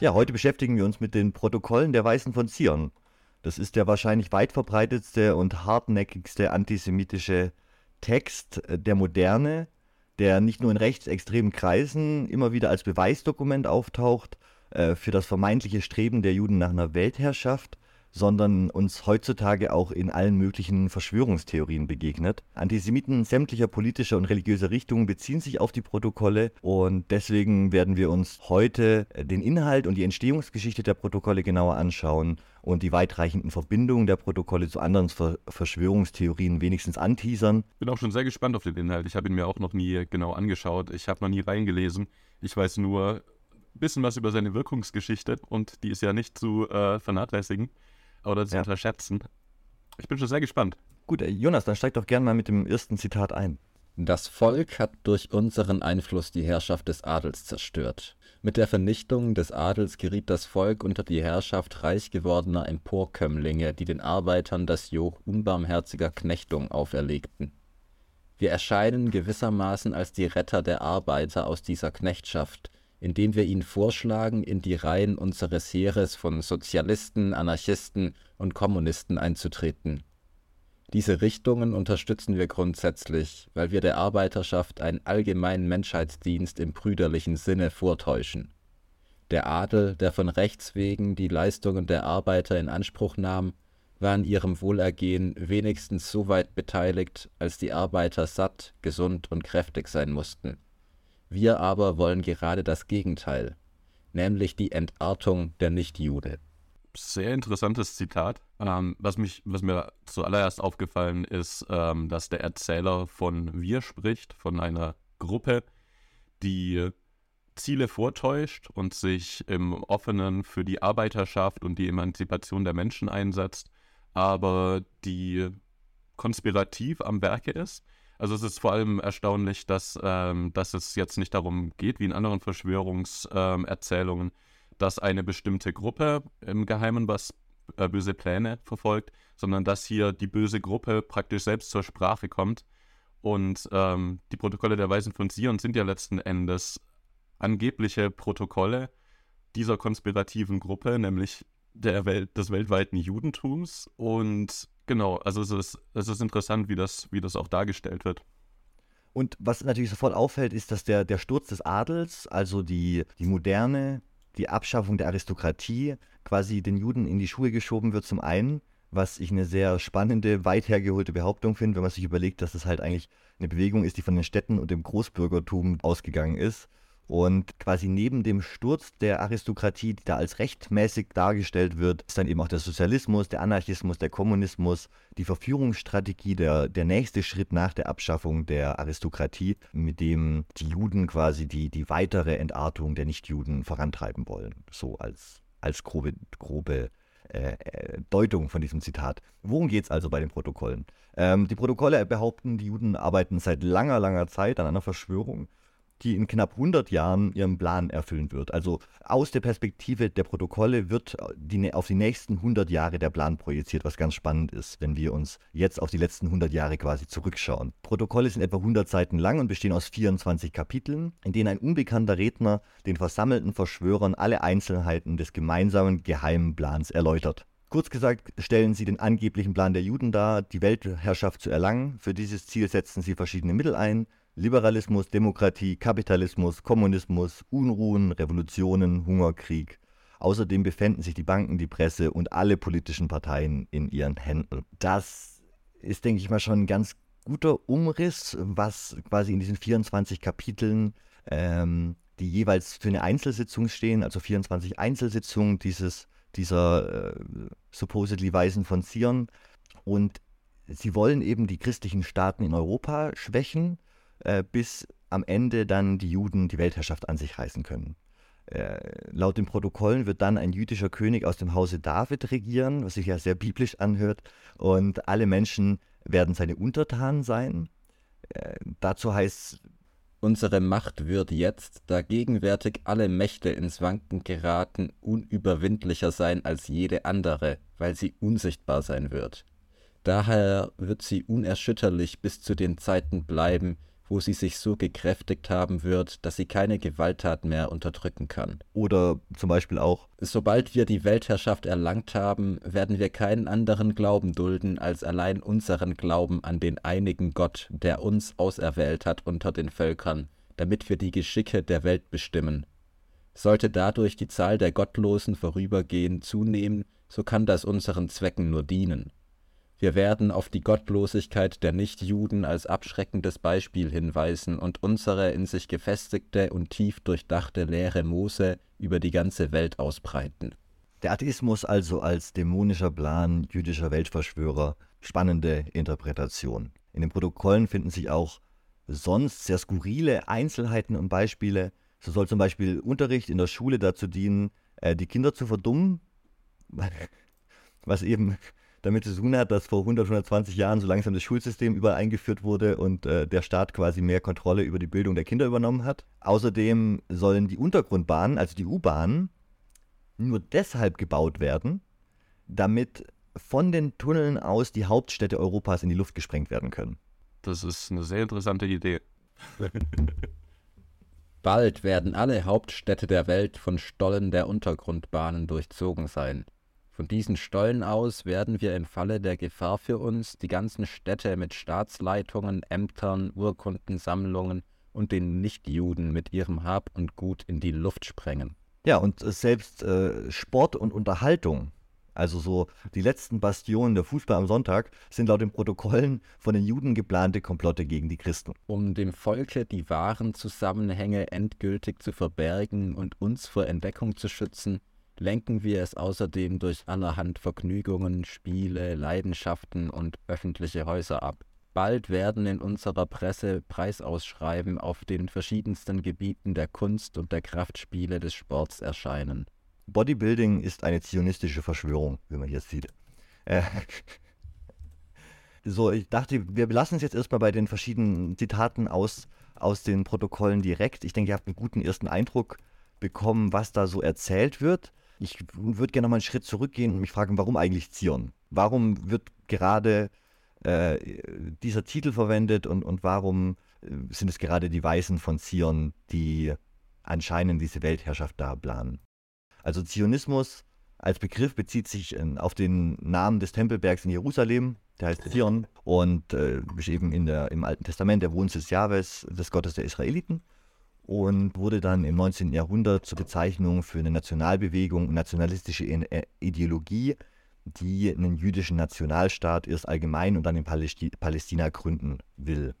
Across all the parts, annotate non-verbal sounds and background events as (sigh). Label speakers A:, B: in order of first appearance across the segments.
A: Ja, heute beschäftigen wir uns mit den Protokollen der Weißen von Zion. Das ist der wahrscheinlich weit verbreitetste und hartnäckigste antisemitische Text der Moderne, der nicht nur in rechtsextremen Kreisen immer wieder als Beweisdokument auftaucht äh, für das vermeintliche Streben der Juden nach einer Weltherrschaft, sondern uns heutzutage auch in allen möglichen Verschwörungstheorien begegnet. Antisemiten sämtlicher politischer und religiöser Richtungen beziehen sich auf die Protokolle und deswegen werden wir uns heute äh, den Inhalt und die Entstehungsgeschichte der Protokolle genauer anschauen und die weitreichenden Verbindungen der Protokolle zu anderen Ver Verschwörungstheorien wenigstens anteasern.
B: Bin auch schon sehr gespannt auf den Inhalt. Ich habe ihn mir auch noch nie genau angeschaut. Ich habe noch nie reingelesen. Ich weiß nur ein bisschen was über seine Wirkungsgeschichte und die ist ja nicht zu äh, vernachlässigen oder zu ja. unterschätzen. Ich bin schon sehr gespannt.
A: Gut, Jonas, dann steig doch gern mal mit dem ersten Zitat ein.
C: Das Volk hat durch unseren Einfluss die Herrschaft des Adels zerstört. Mit der Vernichtung des Adels geriet das Volk unter die Herrschaft reich gewordener Emporkömmlinge, die den Arbeitern das Joch unbarmherziger Knechtung auferlegten. Wir erscheinen gewissermaßen als die Retter der Arbeiter aus dieser Knechtschaft, indem wir ihnen vorschlagen, in die Reihen unseres Heeres von Sozialisten, Anarchisten und Kommunisten einzutreten. Diese Richtungen unterstützen wir grundsätzlich, weil wir der Arbeiterschaft einen allgemeinen Menschheitsdienst im brüderlichen Sinne vortäuschen. Der Adel, der von Rechts wegen die Leistungen der Arbeiter in Anspruch nahm, war an ihrem Wohlergehen wenigstens so weit beteiligt, als die Arbeiter satt, gesund und kräftig sein mussten. Wir aber wollen gerade das Gegenteil, nämlich die Entartung der Nichtjude.
B: Sehr interessantes Zitat. Ähm, was, mich, was mir zuallererst aufgefallen ist, ähm, dass der Erzähler von Wir spricht, von einer Gruppe, die Ziele vortäuscht und sich im Offenen für die Arbeiterschaft und die Emanzipation der Menschen einsetzt, aber die konspirativ am Werke ist also es ist vor allem erstaunlich, dass, ähm, dass es jetzt nicht darum geht, wie in anderen Verschwörungserzählungen, ähm, dass eine bestimmte Gruppe im Geheimen was äh, böse Pläne verfolgt, sondern dass hier die böse Gruppe praktisch selbst zur Sprache kommt. Und ähm, die Protokolle der Weisen von Sion sind ja letzten Endes angebliche Protokolle dieser konspirativen Gruppe, nämlich der Welt, des weltweiten Judentums. Und Genau, also es ist, es ist interessant, wie das, wie das auch dargestellt wird.
A: Und was natürlich sofort auffällt, ist, dass der, der Sturz des Adels, also die, die Moderne, die Abschaffung der Aristokratie, quasi den Juden in die Schuhe geschoben wird, zum einen, was ich eine sehr spannende, weit hergeholte Behauptung finde, wenn man sich überlegt, dass es halt eigentlich eine Bewegung ist, die von den Städten und dem Großbürgertum ausgegangen ist und quasi neben dem Sturz der Aristokratie, die da als rechtmäßig dargestellt wird, ist dann eben auch der Sozialismus, der Anarchismus, der Kommunismus, die Verführungsstrategie, der, der nächste Schritt nach der Abschaffung der Aristokratie, mit dem die Juden quasi die, die weitere Entartung der Nichtjuden vorantreiben wollen. So als, als grobe, grobe äh, äh Deutung von diesem Zitat. Worum geht es also bei den Protokollen? Ähm, die Protokolle behaupten, die Juden arbeiten seit langer, langer Zeit an einer Verschwörung die in knapp 100 Jahren ihren Plan erfüllen wird. Also aus der Perspektive der Protokolle wird die, auf die nächsten 100 Jahre der Plan projiziert, was ganz spannend ist, wenn wir uns jetzt auf die letzten 100 Jahre quasi zurückschauen. Protokolle sind etwa 100 Seiten lang und bestehen aus 24 Kapiteln, in denen ein unbekannter Redner den versammelten Verschwörern alle Einzelheiten des gemeinsamen geheimen Plans erläutert. Kurz gesagt stellen sie den angeblichen Plan der Juden dar, die Weltherrschaft zu erlangen. Für dieses Ziel setzen sie verschiedene Mittel ein, Liberalismus, Demokratie, Kapitalismus, Kommunismus, Unruhen, Revolutionen, Hungerkrieg. Außerdem befänden sich die Banken, die Presse und alle politischen Parteien in ihren Händen. Das ist, denke ich mal, schon ein ganz guter Umriss, was quasi in diesen 24 Kapiteln, ähm, die jeweils für eine Einzelsitzung stehen, also 24 Einzelsitzungen dieses, dieser äh, supposedly Weisen von Zion. Und sie wollen eben die christlichen Staaten in Europa schwächen äh, bis am Ende dann die Juden die Weltherrschaft an sich reißen können. Äh, laut den Protokollen wird dann ein jüdischer König aus dem Hause David regieren, was sich ja sehr biblisch anhört, und alle Menschen werden seine Untertanen sein. Äh, dazu heißt
C: Unsere Macht wird jetzt, da gegenwärtig alle Mächte ins Wanken geraten, unüberwindlicher sein als jede andere, weil sie unsichtbar sein wird. Daher wird sie unerschütterlich bis zu den Zeiten bleiben, wo sie sich so gekräftigt haben wird, dass sie keine Gewalttat mehr unterdrücken kann.
A: Oder zum Beispiel auch,
C: Sobald wir die Weltherrschaft erlangt haben, werden wir keinen anderen Glauben dulden als allein unseren Glauben an den einigen Gott, der uns auserwählt hat unter den Völkern, damit wir die Geschicke der Welt bestimmen. Sollte dadurch die Zahl der Gottlosen vorübergehend zunehmen, so kann das unseren Zwecken nur dienen. Wir werden auf die Gottlosigkeit der Nichtjuden als abschreckendes Beispiel hinweisen und unsere in sich gefestigte und tief durchdachte Lehre Mose über die ganze Welt ausbreiten.
A: der Atheismus also als dämonischer Plan jüdischer Weltverschwörer. Spannende Interpretation. In den Protokollen finden sich auch sonst sehr skurrile Einzelheiten und Beispiele. So soll zum Beispiel Unterricht in der Schule dazu dienen, äh, die Kinder zu verdummen, (laughs) was eben damit zu tun hat, dass vor 100, 120 Jahren so langsam das Schulsystem überall eingeführt wurde und äh, der Staat quasi mehr Kontrolle über die Bildung der Kinder übernommen hat. Außerdem sollen die Untergrundbahnen, also die U-Bahnen, nur deshalb gebaut werden, damit von den Tunneln aus die Hauptstädte Europas in die Luft gesprengt werden können.
B: Das ist eine sehr interessante Idee. (laughs)
C: Bald werden alle Hauptstädte der Welt von Stollen der Untergrundbahnen durchzogen sein. Von diesen Stollen aus werden wir im Falle der Gefahr für uns die ganzen Städte mit Staatsleitungen, Ämtern, Urkundensammlungen und den Nichtjuden mit ihrem Hab und Gut in die Luft sprengen.
A: Ja, und äh, selbst äh, Sport und Unterhaltung, also so die letzten Bastionen der Fußball am Sonntag, sind laut den Protokollen von den Juden geplante Komplotte gegen die Christen.
C: Um dem Volke die wahren Zusammenhänge endgültig zu verbergen und uns vor Entdeckung zu schützen, lenken wir es außerdem durch allerhand Vergnügungen, Spiele, Leidenschaften und öffentliche Häuser ab. Bald werden in unserer Presse Preisausschreiben auf den verschiedensten Gebieten der Kunst und der Kraftspiele des Sports erscheinen.
A: Bodybuilding ist eine zionistische Verschwörung, wie man hier sieht. Äh, (laughs) so, ich dachte, wir belassen es jetzt erstmal bei den verschiedenen Zitaten aus, aus den Protokollen direkt. Ich denke, ihr habt einen guten ersten Eindruck bekommen, was da so erzählt wird. Ich würde gerne mal einen Schritt zurückgehen und mich fragen, warum eigentlich Zion? Warum wird gerade äh, dieser Titel verwendet und, und warum äh, sind es gerade die Weißen von Zion, die anscheinend diese Weltherrschaft da planen? Also Zionismus als Begriff bezieht sich äh, auf den Namen des Tempelbergs in Jerusalem, der heißt Zion und äh, ist eben in der, im Alten Testament der Wohnsitz Jahwes, des Gottes der Israeliten und wurde dann im 19. Jahrhundert zur Bezeichnung für eine Nationalbewegung, nationalistische I- Ideologie, die einen jüdischen Nationalstaat erst allgemein und dann in Palästi Palästina gründen will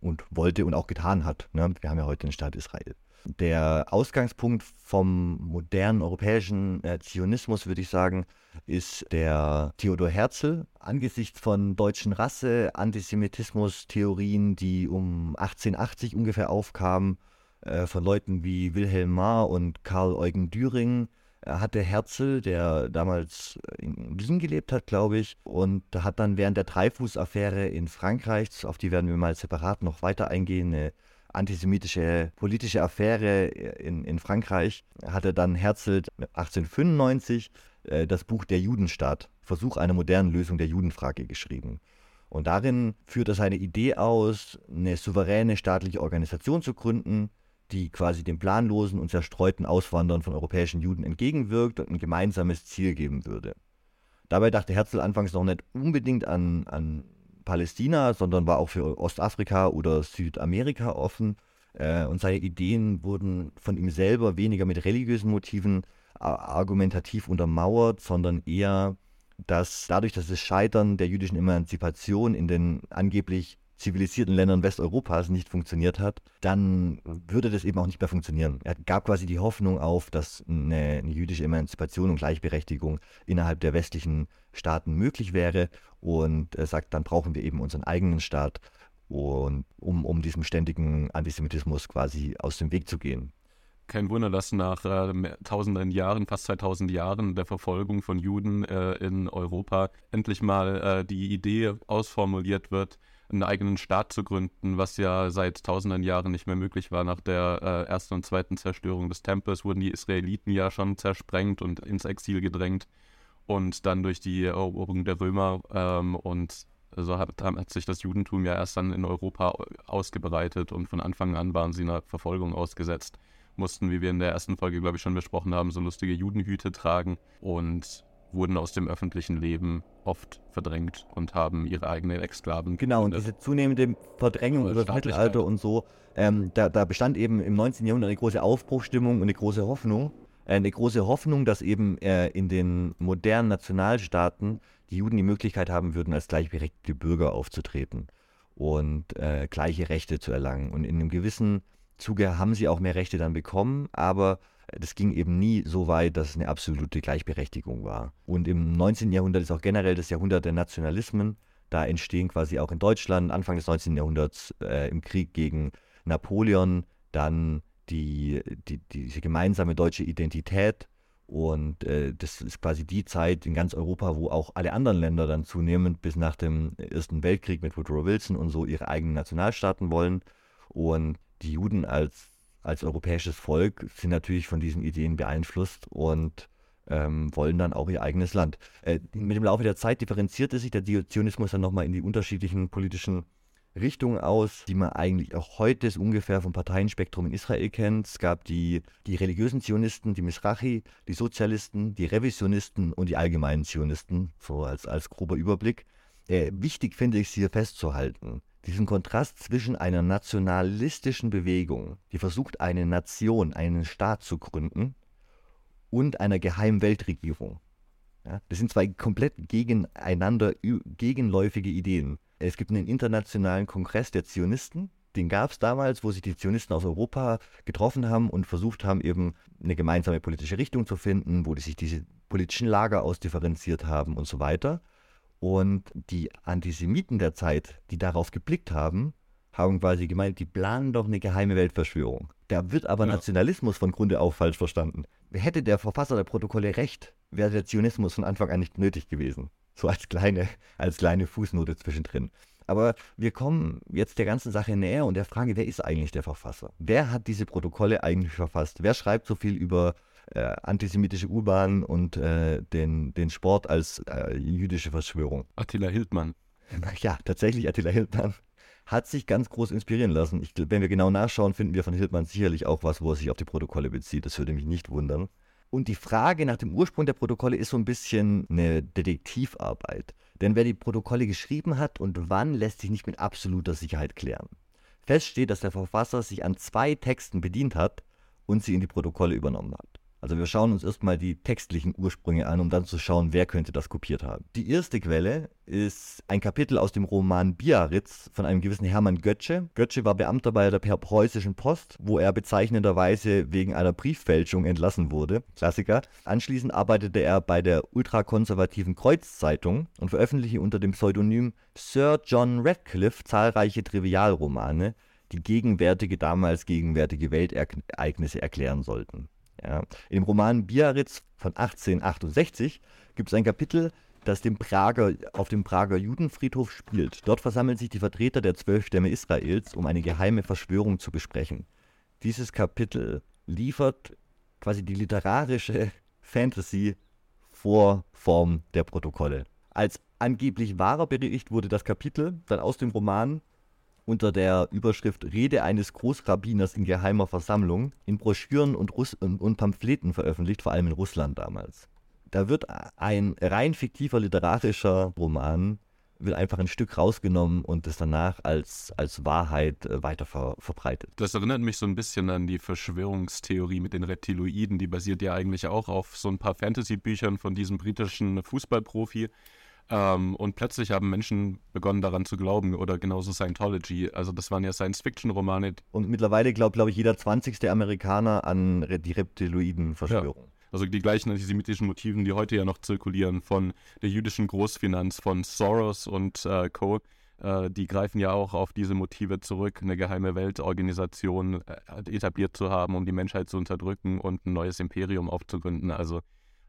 A: und wollte und auch getan hat. Ne? Wir haben ja heute den Staat Israel. Der Ausgangspunkt vom modernen europäischen äh, Zionismus, würde ich sagen, ist der Theodor Herzl angesichts von deutschen Rasse, Antisemitismus-Theorien, die um 1880 ungefähr aufkamen, äh, von Leuten wie Wilhelm Marr und Karl Eugen Düring, äh, hatte Herzl, der damals in Wien gelebt hat, glaube ich, und hat dann während der Dreyfus-Affäre in Frankreich, auf die werden wir mal separat noch weiter eingehen, eine antisemitische politische Affäre in, in Frankreich, hatte dann Herzl 1895 äh, das Buch Der Judenstaat, Versuch einer modernen Lösung der Judenfrage geschrieben. Und darin führt er seine Idee aus, eine souveräne staatliche Organisation zu gründen, die quasi dem planlosen und zerstreuten Auswandern von europäischen Juden entgegenwirkt und ein gemeinsames Ziel geben würde. Dabei dachte Herzl anfangs noch nicht unbedingt an, an Palästina, sondern war auch für Ostafrika oder Südamerika offen. Äh, und seine Ideen wurden von ihm selber weniger mit religiösen Motiven argumentativ untermauert, sondern eher, dass dadurch, dass das Scheitern der jüdischen Emanzipation in den angeblich zivilisierten Ländern Westeuropas nicht funktioniert hat, dann würde das eben auch nicht mehr funktionieren. Er gab quasi die Hoffnung auf, dass eine, eine, jüdische Emanzipation und Gleichberechtigung innerhalb der westlichen Staaten möglich wäre und er sagt, dann brauchen wir eben unseren eigenen Staat, und, um, um diesem ständigen Antisemitismus quasi aus dem Weg zu gehen.
B: Kein Wunder, dass nach äh, tausenden Jahren, fast 2000 Jahren der Verfolgung von Juden äh, in Europa endlich mal äh, die Idee ausformuliert wird, einen eigenen Staat zu gründen, was ja seit tausenden Jahren nicht mehr möglich war. Nach der äh, ersten und zweiten Zerstörung des Tempels wurden die Israeliten ja schon zersprengt und ins Exil gedrängt und dann durch die Eroberung der Römer ähm, und Also hat, hat sich das Judentum ja erst dann in Europa ausgebreitet und von Anfang an waren sie einer Verfolgung ausgesetzt. Mussten, wie wir in der ersten Folge, glaube ich, schon besprochen haben, so lustige Judenhüte tragen und wurden aus dem öffentlichen Leben oft verdrängt und haben ihre eigenen Exklaven.
A: Genau, und diese zunehmende Verdrängung über das Mittelalter und so, ähm, da, da, bestand eben im 19. Jahrhundert eine große Aufbruchstimmung und eine große Hoffnung. Äh, eine große Hoffnung, dass eben äh, in den modernen Nationalstaaten die Juden die Möglichkeit haben würden, als gleichberechtigte Bürger aufzutreten und äh, gleiche Rechte zu erlangen. Und in einem gewissen Zuge haben sie auch mehr Rechte dann bekommen, aber das ging eben nie so weit, dass es eine absolute Gleichberechtigung war. Und im 19. Jahrhundert ist auch generell das Jahrhundert der Nationalismen. Da entstehen quasi auch in Deutschland Anfang des 19. Jahrhunderts äh, im Krieg gegen Napoleon dann die, die, diese gemeinsame deutsche Identität. Und äh, das ist quasi die Zeit in ganz Europa, wo auch alle anderen Länder dann zunehmend bis nach dem Ersten Weltkrieg mit Woodrow Wilson und so ihre eigenen Nationalstaaten wollen. Und die Juden als als europäisches Volk sind natürlich von diesen Ideen beeinflusst und ähm, wollen dann auch ihr eigenes Land. Äh, mit dem Laufe der Zeit differenzierte sich der Zionismus dann nochmal in die unterschiedlichen politischen Richtungen aus, die man eigentlich auch heute ungefähr vom Parteienspektrum in Israel kennt. Es gab die, die religiösen Zionisten, die Misrachi, die Sozialisten, die Revisionisten und die allgemeinen Zionisten, so als, als grober Überblick. Äh, wichtig finde ich es hier festzuhalten, diesen Kontrast zwischen einer nationalistischen Bewegung, die versucht, eine Nation, einen Staat zu gründen, und einer geheimen Weltregierung. Ja, das sind zwei komplett gegeneinander gegenläufige Ideen. Es gibt einen internationalen Kongress der Zionisten, den gab es damals, wo sich die Zionisten aus Europa getroffen haben und versucht haben, eben eine gemeinsame politische Richtung zu finden, wo die sich diese politischen Lager ausdifferenziert haben und so weiter. Und die Antisemiten der Zeit, die darauf geblickt haben, haben quasi gemeint, die planen doch eine geheime Weltverschwörung. Da wird aber ja. Nationalismus von Grunde auf falsch verstanden. Hätte der Verfasser der Protokolle recht, wäre der Zionismus von Anfang an nicht nötig gewesen. So als kleine, als kleine Fußnote zwischendrin. Aber wir kommen jetzt der ganzen Sache näher und der Frage, wer ist eigentlich der Verfasser? Wer hat diese Protokolle eigentlich verfasst? Wer schreibt so viel über äh, antisemitische U-Bahn und äh, den, den Sport als äh, jüdische Verschwörung.
B: Attila Hildmann. (laughs)
A: Ja, tatsächlich Attila Hildmann hat sich ganz groß inspirieren lassen. Ich, wenn wir genau nachschauen, finden wir von Hildmann sicherlich auch was, wo er sich auf die Protokolle bezieht. Das würde mich nicht wundern. Und die Frage nach dem Ursprung der Protokolle ist so ein bisschen eine Detektivarbeit. Denn wer die Protokolle geschrieben hat und wann, lässt sich nicht mit absoluter Sicherheit klären. Fest steht, dass der Verfasser sich an zwei Texten bedient hat und sie in die Protokolle übernommen hat. Also wir schauen uns erstmal die textlichen Ursprünge an, um dann zu schauen, wer könnte das kopiert haben. Die erste Quelle ist ein Kapitel aus dem Roman Biarritz von einem gewissen Hermann Götzsche. Götzsche war Beamter bei der preußischen Post, wo er bezeichnenderweise wegen einer Brieffälschung entlassen wurde. Klassiker. Anschließend arbeitete er bei der ultrakonservativen Kreuzzeitung und veröffentlichte unter dem Pseudonym Sir John Radcliffe zahlreiche Trivialromane, die gegenwärtige, damals gegenwärtige Weltereignisse erklären sollten. Ja. In dem Roman Biarritz von 1868 gibt es ein Kapitel, das dem Prager, auf dem Prager Judenfriedhof spielt. Dort versammeln sich die Vertreter der zwölf Stämme Israels, um eine geheime Verschwörung zu besprechen. Dieses Kapitel liefert quasi die literarische Fantasy-Vorform der Protokolle. Als angeblich wahrer Bericht wurde das Kapitel dann aus dem Roman unter der Überschrift Rede eines Großrabbiners in geheimer Versammlung in Broschüren und, Russ und, Pamphleten veröffentlicht, vor allem in Russland damals. Da wird ein rein fiktiver literarischer Roman wird einfach ein Stück rausgenommen und es danach als, als Wahrheit äh, weiter ver, verbreitet.
B: Das erinnert mich so ein bisschen an die Verschwörungstheorie mit den Reptiloiden. Die basiert ja eigentlich auch auf so ein paar Fantasy-Büchern von diesem britischen Fußballprofi. Ähm, und plötzlich haben Menschen begonnen daran zu glauben oder genauso Scientology. Also das waren ja Science-Fiction-Romane.
A: Und mittlerweile glaubt, glaube ich, jeder 20. Amerikaner an die Reptiloiden-Verschwörung. Ja.
B: Also die gleichen antisemitischen Motiven, die heute ja noch zirkulieren von der jüdischen Großfinanz, von Soros und äh, Co. Äh, die greifen ja auch auf diese Motive zurück, eine geheime Weltorganisation äh, etabliert zu haben, um die Menschheit zu unterdrücken und ein neues Imperium aufzugründen. Also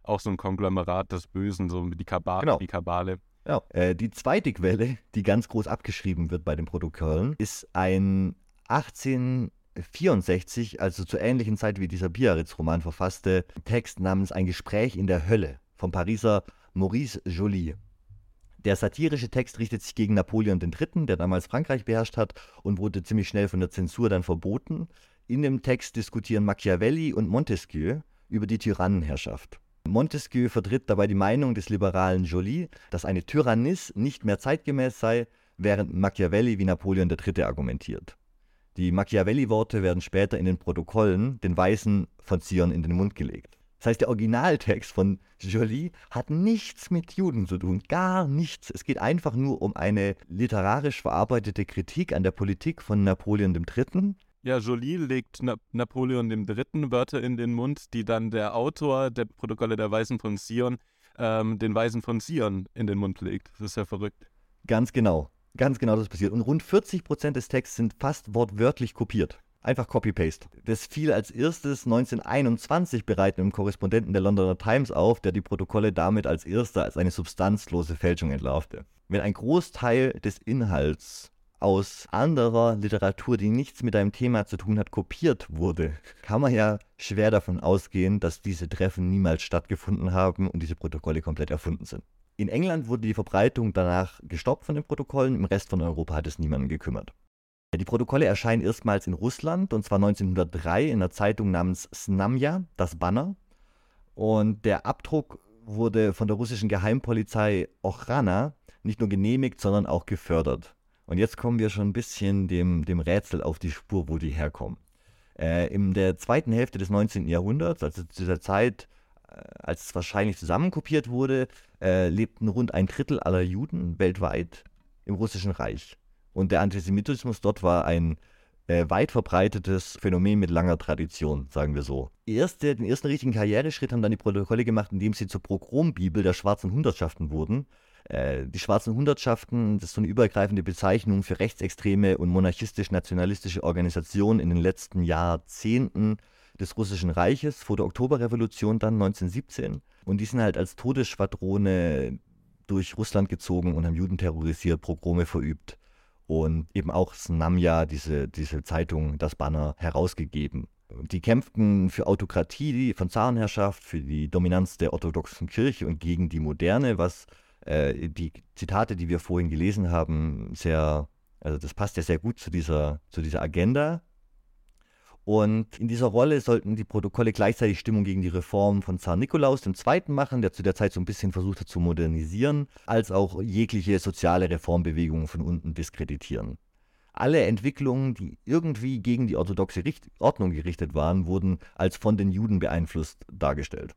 B: auch so ein Konglomerat des Bösen, so die Kabale. Genau. Die, Kabale.
A: Ja. Äh, die zweite Quelle, die ganz groß abgeschrieben wird bei den Protokollen, ist ein 1864, also zur ähnlichen Zeit wie dieser Biarritz-Roman verfasste Text namens Ein Gespräch in der Hölle vom Pariser Maurice Joly. Der satirische Text richtet sich gegen Napoleon III., der damals Frankreich beherrscht hat und wurde ziemlich schnell von der Zensur dann verboten. In dem Text diskutieren Machiavelli und Montesquieu über die Tyrannenherrschaft. Montesquieu vertritt dabei die Meinung des liberalen Joly, dass eine Tyrannis nicht mehr zeitgemäß sei, während Machiavelli wie Napoleon III. argumentiert. Die Machiavelli-Worte werden später in den Protokollen den Weisen von Zion in den Mund gelegt. Das heißt, der Originaltext von Joly hat nichts mit Juden zu tun, gar nichts. Es geht einfach nur um eine literarisch verarbeitete Kritik an der Politik von Napoleon III.
B: Ja, Joly legt Na Napoleon III. Wörter in den Mund, die dann der Autor der Protokolle der Weisen von Zion ähm, den Weisen von Zion in den Mund legt. Das ist ja verrückt.
A: Ganz genau. Ganz genau das passiert. Und rund 40 Prozent des Texts sind fast wortwörtlich kopiert. Einfach Copy-Paste. Das fiel als erstes 1921 bereits einem Korrespondenten der Londoner Times auf, der die Protokolle damit als erster als eine substanzlose Fälschung entlarvte. Wenn ein Großteil des Inhalts aus anderer Literatur, die nichts mit einem Thema zu tun hat, kopiert wurde, kann man ja schwer davon ausgehen, dass diese Treffen niemals stattgefunden haben und diese Protokolle komplett erfunden sind. In England wurde die Verbreitung danach gestoppt von den Protokollen, im Rest von Europa hat es niemanden gekümmert. Die Protokolle erscheinen erstmals in Russland und zwar 1903 in einer Zeitung namens Snamja, das Banner. Und der Abdruck wurde von der russischen Geheimpolizei Ochrana nicht nur genehmigt, sondern auch gefördert. Und jetzt kommen wir schon ein bisschen dem, dem Rätsel auf die Spur, wo die herkommen. Äh, in der zweiten Hälfte des 19. Jahrhunderts, also zu dieser Zeit, äh, als es wahrscheinlich zusammenkopiert wurde, äh, lebten rund ein Drittel aller Juden weltweit im Russischen Reich. Und der Antisemitismus dort war ein äh, weit verbreitetes Phänomen mit langer Tradition, sagen wir so. Erste, den ersten richtigen Karriereschritt haben dann die Protokolle gemacht, indem sie zur Progrombibel der schwarzen Hundertschaften wurden. Äh, die schwarzen Hundertschaften, das ist so eine übergreifende Bezeichnung für rechtsextreme und monarchistisch-nationalistische Organisationen in den letzten Jahrzehnten des Russischen Reiches vor der Oktoberrevolution dann 1917. Und die sind halt als Todesschwadrone durch Russland gezogen und haben Juden terrorisiert, Progrome verübt und eben auch Snamja, diese, diese Zeitung, das Banner herausgegeben. Die kämpften für Autokratie von Zarenherrschaft, für die Dominanz der orthodoxen Kirche und gegen die Moderne, was äh, die Zitate, die wir vorhin gelesen haben, sehr, also das passt ja sehr gut zu dieser, zu dieser Agenda. Und in dieser Rolle sollten die Protokolle gleichzeitig Stimmung gegen die Reform von Zar Nikolaus II. machen, der zu der Zeit so ein bisschen versucht hat zu modernisieren, als auch jegliche soziale Reformbewegungen von unten diskreditieren. Alle Entwicklungen, die irgendwie gegen die orthodoxe Richt Ordnung gerichtet waren, wurden als von den Juden beeinflusst dargestellt.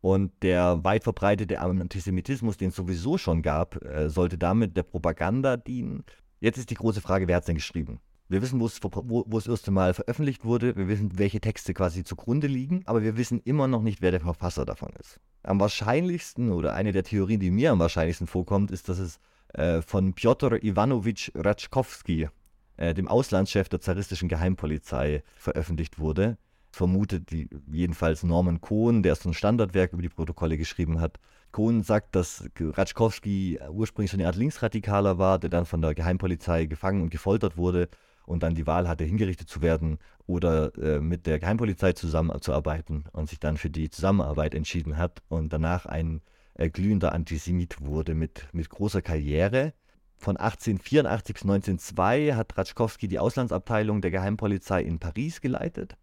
A: Und der weit verbreitete Antisemitismus, den es sowieso schon gab, äh, sollte damit der Propaganda dienen. Jetzt ist die große Frage, wer hat es denn geschrieben? Wir wissen, wo es, wo, wo es das erste Mal veröffentlicht wurde. Wir wissen, welche Texte quasi zugrunde liegen. Aber wir wissen immer noch nicht, wer der Verfasser davon ist. Am wahrscheinlichsten oder eine der Theorien, die mir am wahrscheinlichsten vorkommt, ist, dass es äh, von Piotr Iwanowitsch Ratschkowski, äh, dem Auslandschef der zaristischen Geheimpolizei, veröffentlicht wurde. Vermutet jedenfalls Norman Cohn, der so ein Standardwerk über die Protokolle geschrieben hat. Cohn sagt, dass Ratschkowski ursprünglich so eine Art Linksradikaler war, der dann von der Geheimpolizei gefangen und gefoltert wurde und dann die Wahl hatte, hingerichtet zu werden oder äh, mit der Geheimpolizei zusammenzuarbeiten und sich dann für die Zusammenarbeit entschieden hat und danach ein äh, glühender Antisemit wurde mit, mit großer Karriere. Von 1884 bis 1902 hat Ratschkowski die Auslandsabteilung der Geheimpolizei in Paris geleitet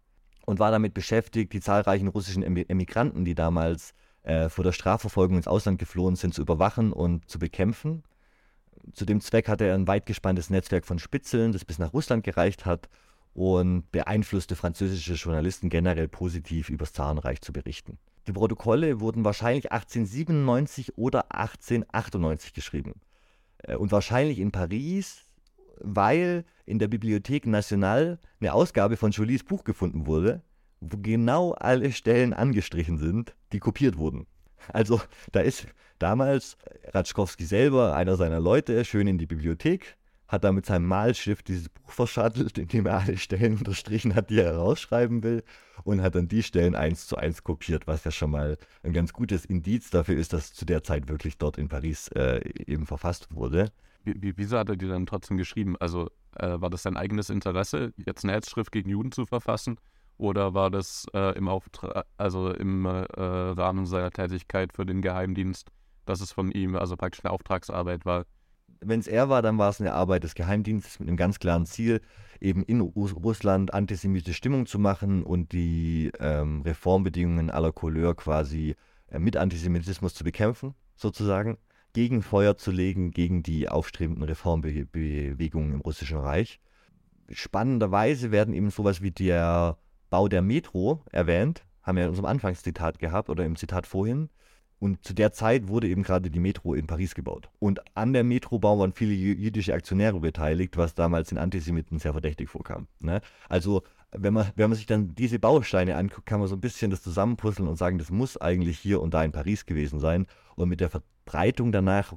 A: und war damit beschäftigt, die zahlreichen russischen Emigranten, die damals äh, vor der Strafverfolgung ins Ausland geflohen sind, zu überwachen und zu bekämpfen. Zu dem Zweck hatte er ein weit gespanntes Netzwerk von Spitzeln, das bis nach Russland gereicht hat und beeinflusste französische Journalisten generell positiv über das Zarenreich zu berichten. Die Protokolle wurden wahrscheinlich 1897 oder 1898 geschrieben. Äh, und wahrscheinlich in Paris, weil in der Bibliothek Nationale eine Ausgabe von Jolies Buch gefunden wurde, wo genau alle Stellen angestrichen sind, die kopiert wurden. Also da ist damals Ratschkowski selber, einer seiner Leute, schön in die Bibliothek, hat da mit seinem Malstift dieses Buch verschattelt, indem er alle Stellen (laughs) unterstrichen hat, die er rausschreiben will und hat dann die Stellen eins zu eins kopiert, was ja schon mal ein ganz gutes Indiz dafür ist, dass zu der Zeit wirklich dort in Paris äh, eben verfasst wurde.
B: Wie, wieso hat er die dann trotzdem geschrieben? Also äh, war das sein eigenes Interesse, jetzt eine Hetzschrift gegen Juden zu verfassen? Oder war das äh, im Auftrag, also im äh, Rahmen seiner Tätigkeit für den Geheimdienst, dass es von ihm also praktisch eine Auftragsarbeit war.
A: Wenn es er war, dann war es eine Arbeit des Geheimdienstes mit einem ganz klaren Ziel, eben in Russland antisemitische Stimmung zu machen und die ähm, Reformbedingungen aller Couleur quasi äh, mit Antisemitismus zu bekämpfen, sozusagen, Gegenfeuer zu legen gegen die aufstrebenden Reformbewegungen im Russischen Reich. Spannenderweise werden eben sowas wie der Bau der Metro erwähnt, haben wir in unserem Anfangszitat gehabt oder im Zitat vorhin. Und zu der Zeit wurde eben gerade die Metro in Paris gebaut. Und an der Metrobau waren viele jüdische Aktionäre beteiligt, was damals den Antisemiten sehr verdächtig vorkam. Ne? Also, wenn man, wenn man sich dann diese Bausteine anguckt, kann man so ein bisschen das zusammenpuzzeln und sagen, das muss eigentlich hier und da in Paris gewesen sein. Und mit der Verbreitung danach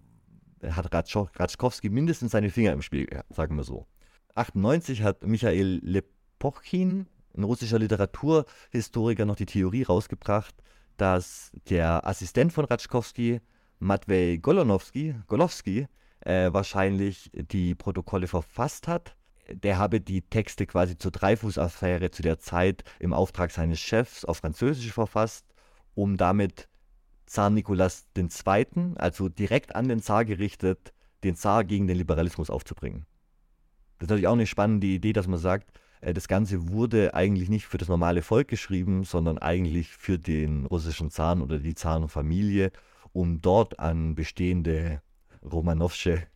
A: hat Ratschkowski mindestens seine Finger im Spiel, sagen wir so. 98 hat Michael Lepochin, ein russischer Literaturhistoriker, noch die Theorie rausgebracht, dass der Assistent von Ratschkowski, Matvei Golonowski, Golowski, äh, wahrscheinlich die Protokolle verfasst hat. Der habe die Texte quasi zur Dreifuß-Affäre zu der Zeit im Auftrag seines Chefs auf Französisch verfasst, um damit Zar Nikolaus II., also direkt an den Zar gerichtet, den Zar gegen den Liberalismus aufzubringen. Das ist natürlich auch eine spannende Idee, dass man sagt, äh, das Ganze wurde eigentlich nicht für das normale Volk geschrieben, sondern eigentlich für den russischen Zaren oder die Zarenfamilie, um dort an bestehende Romanowsche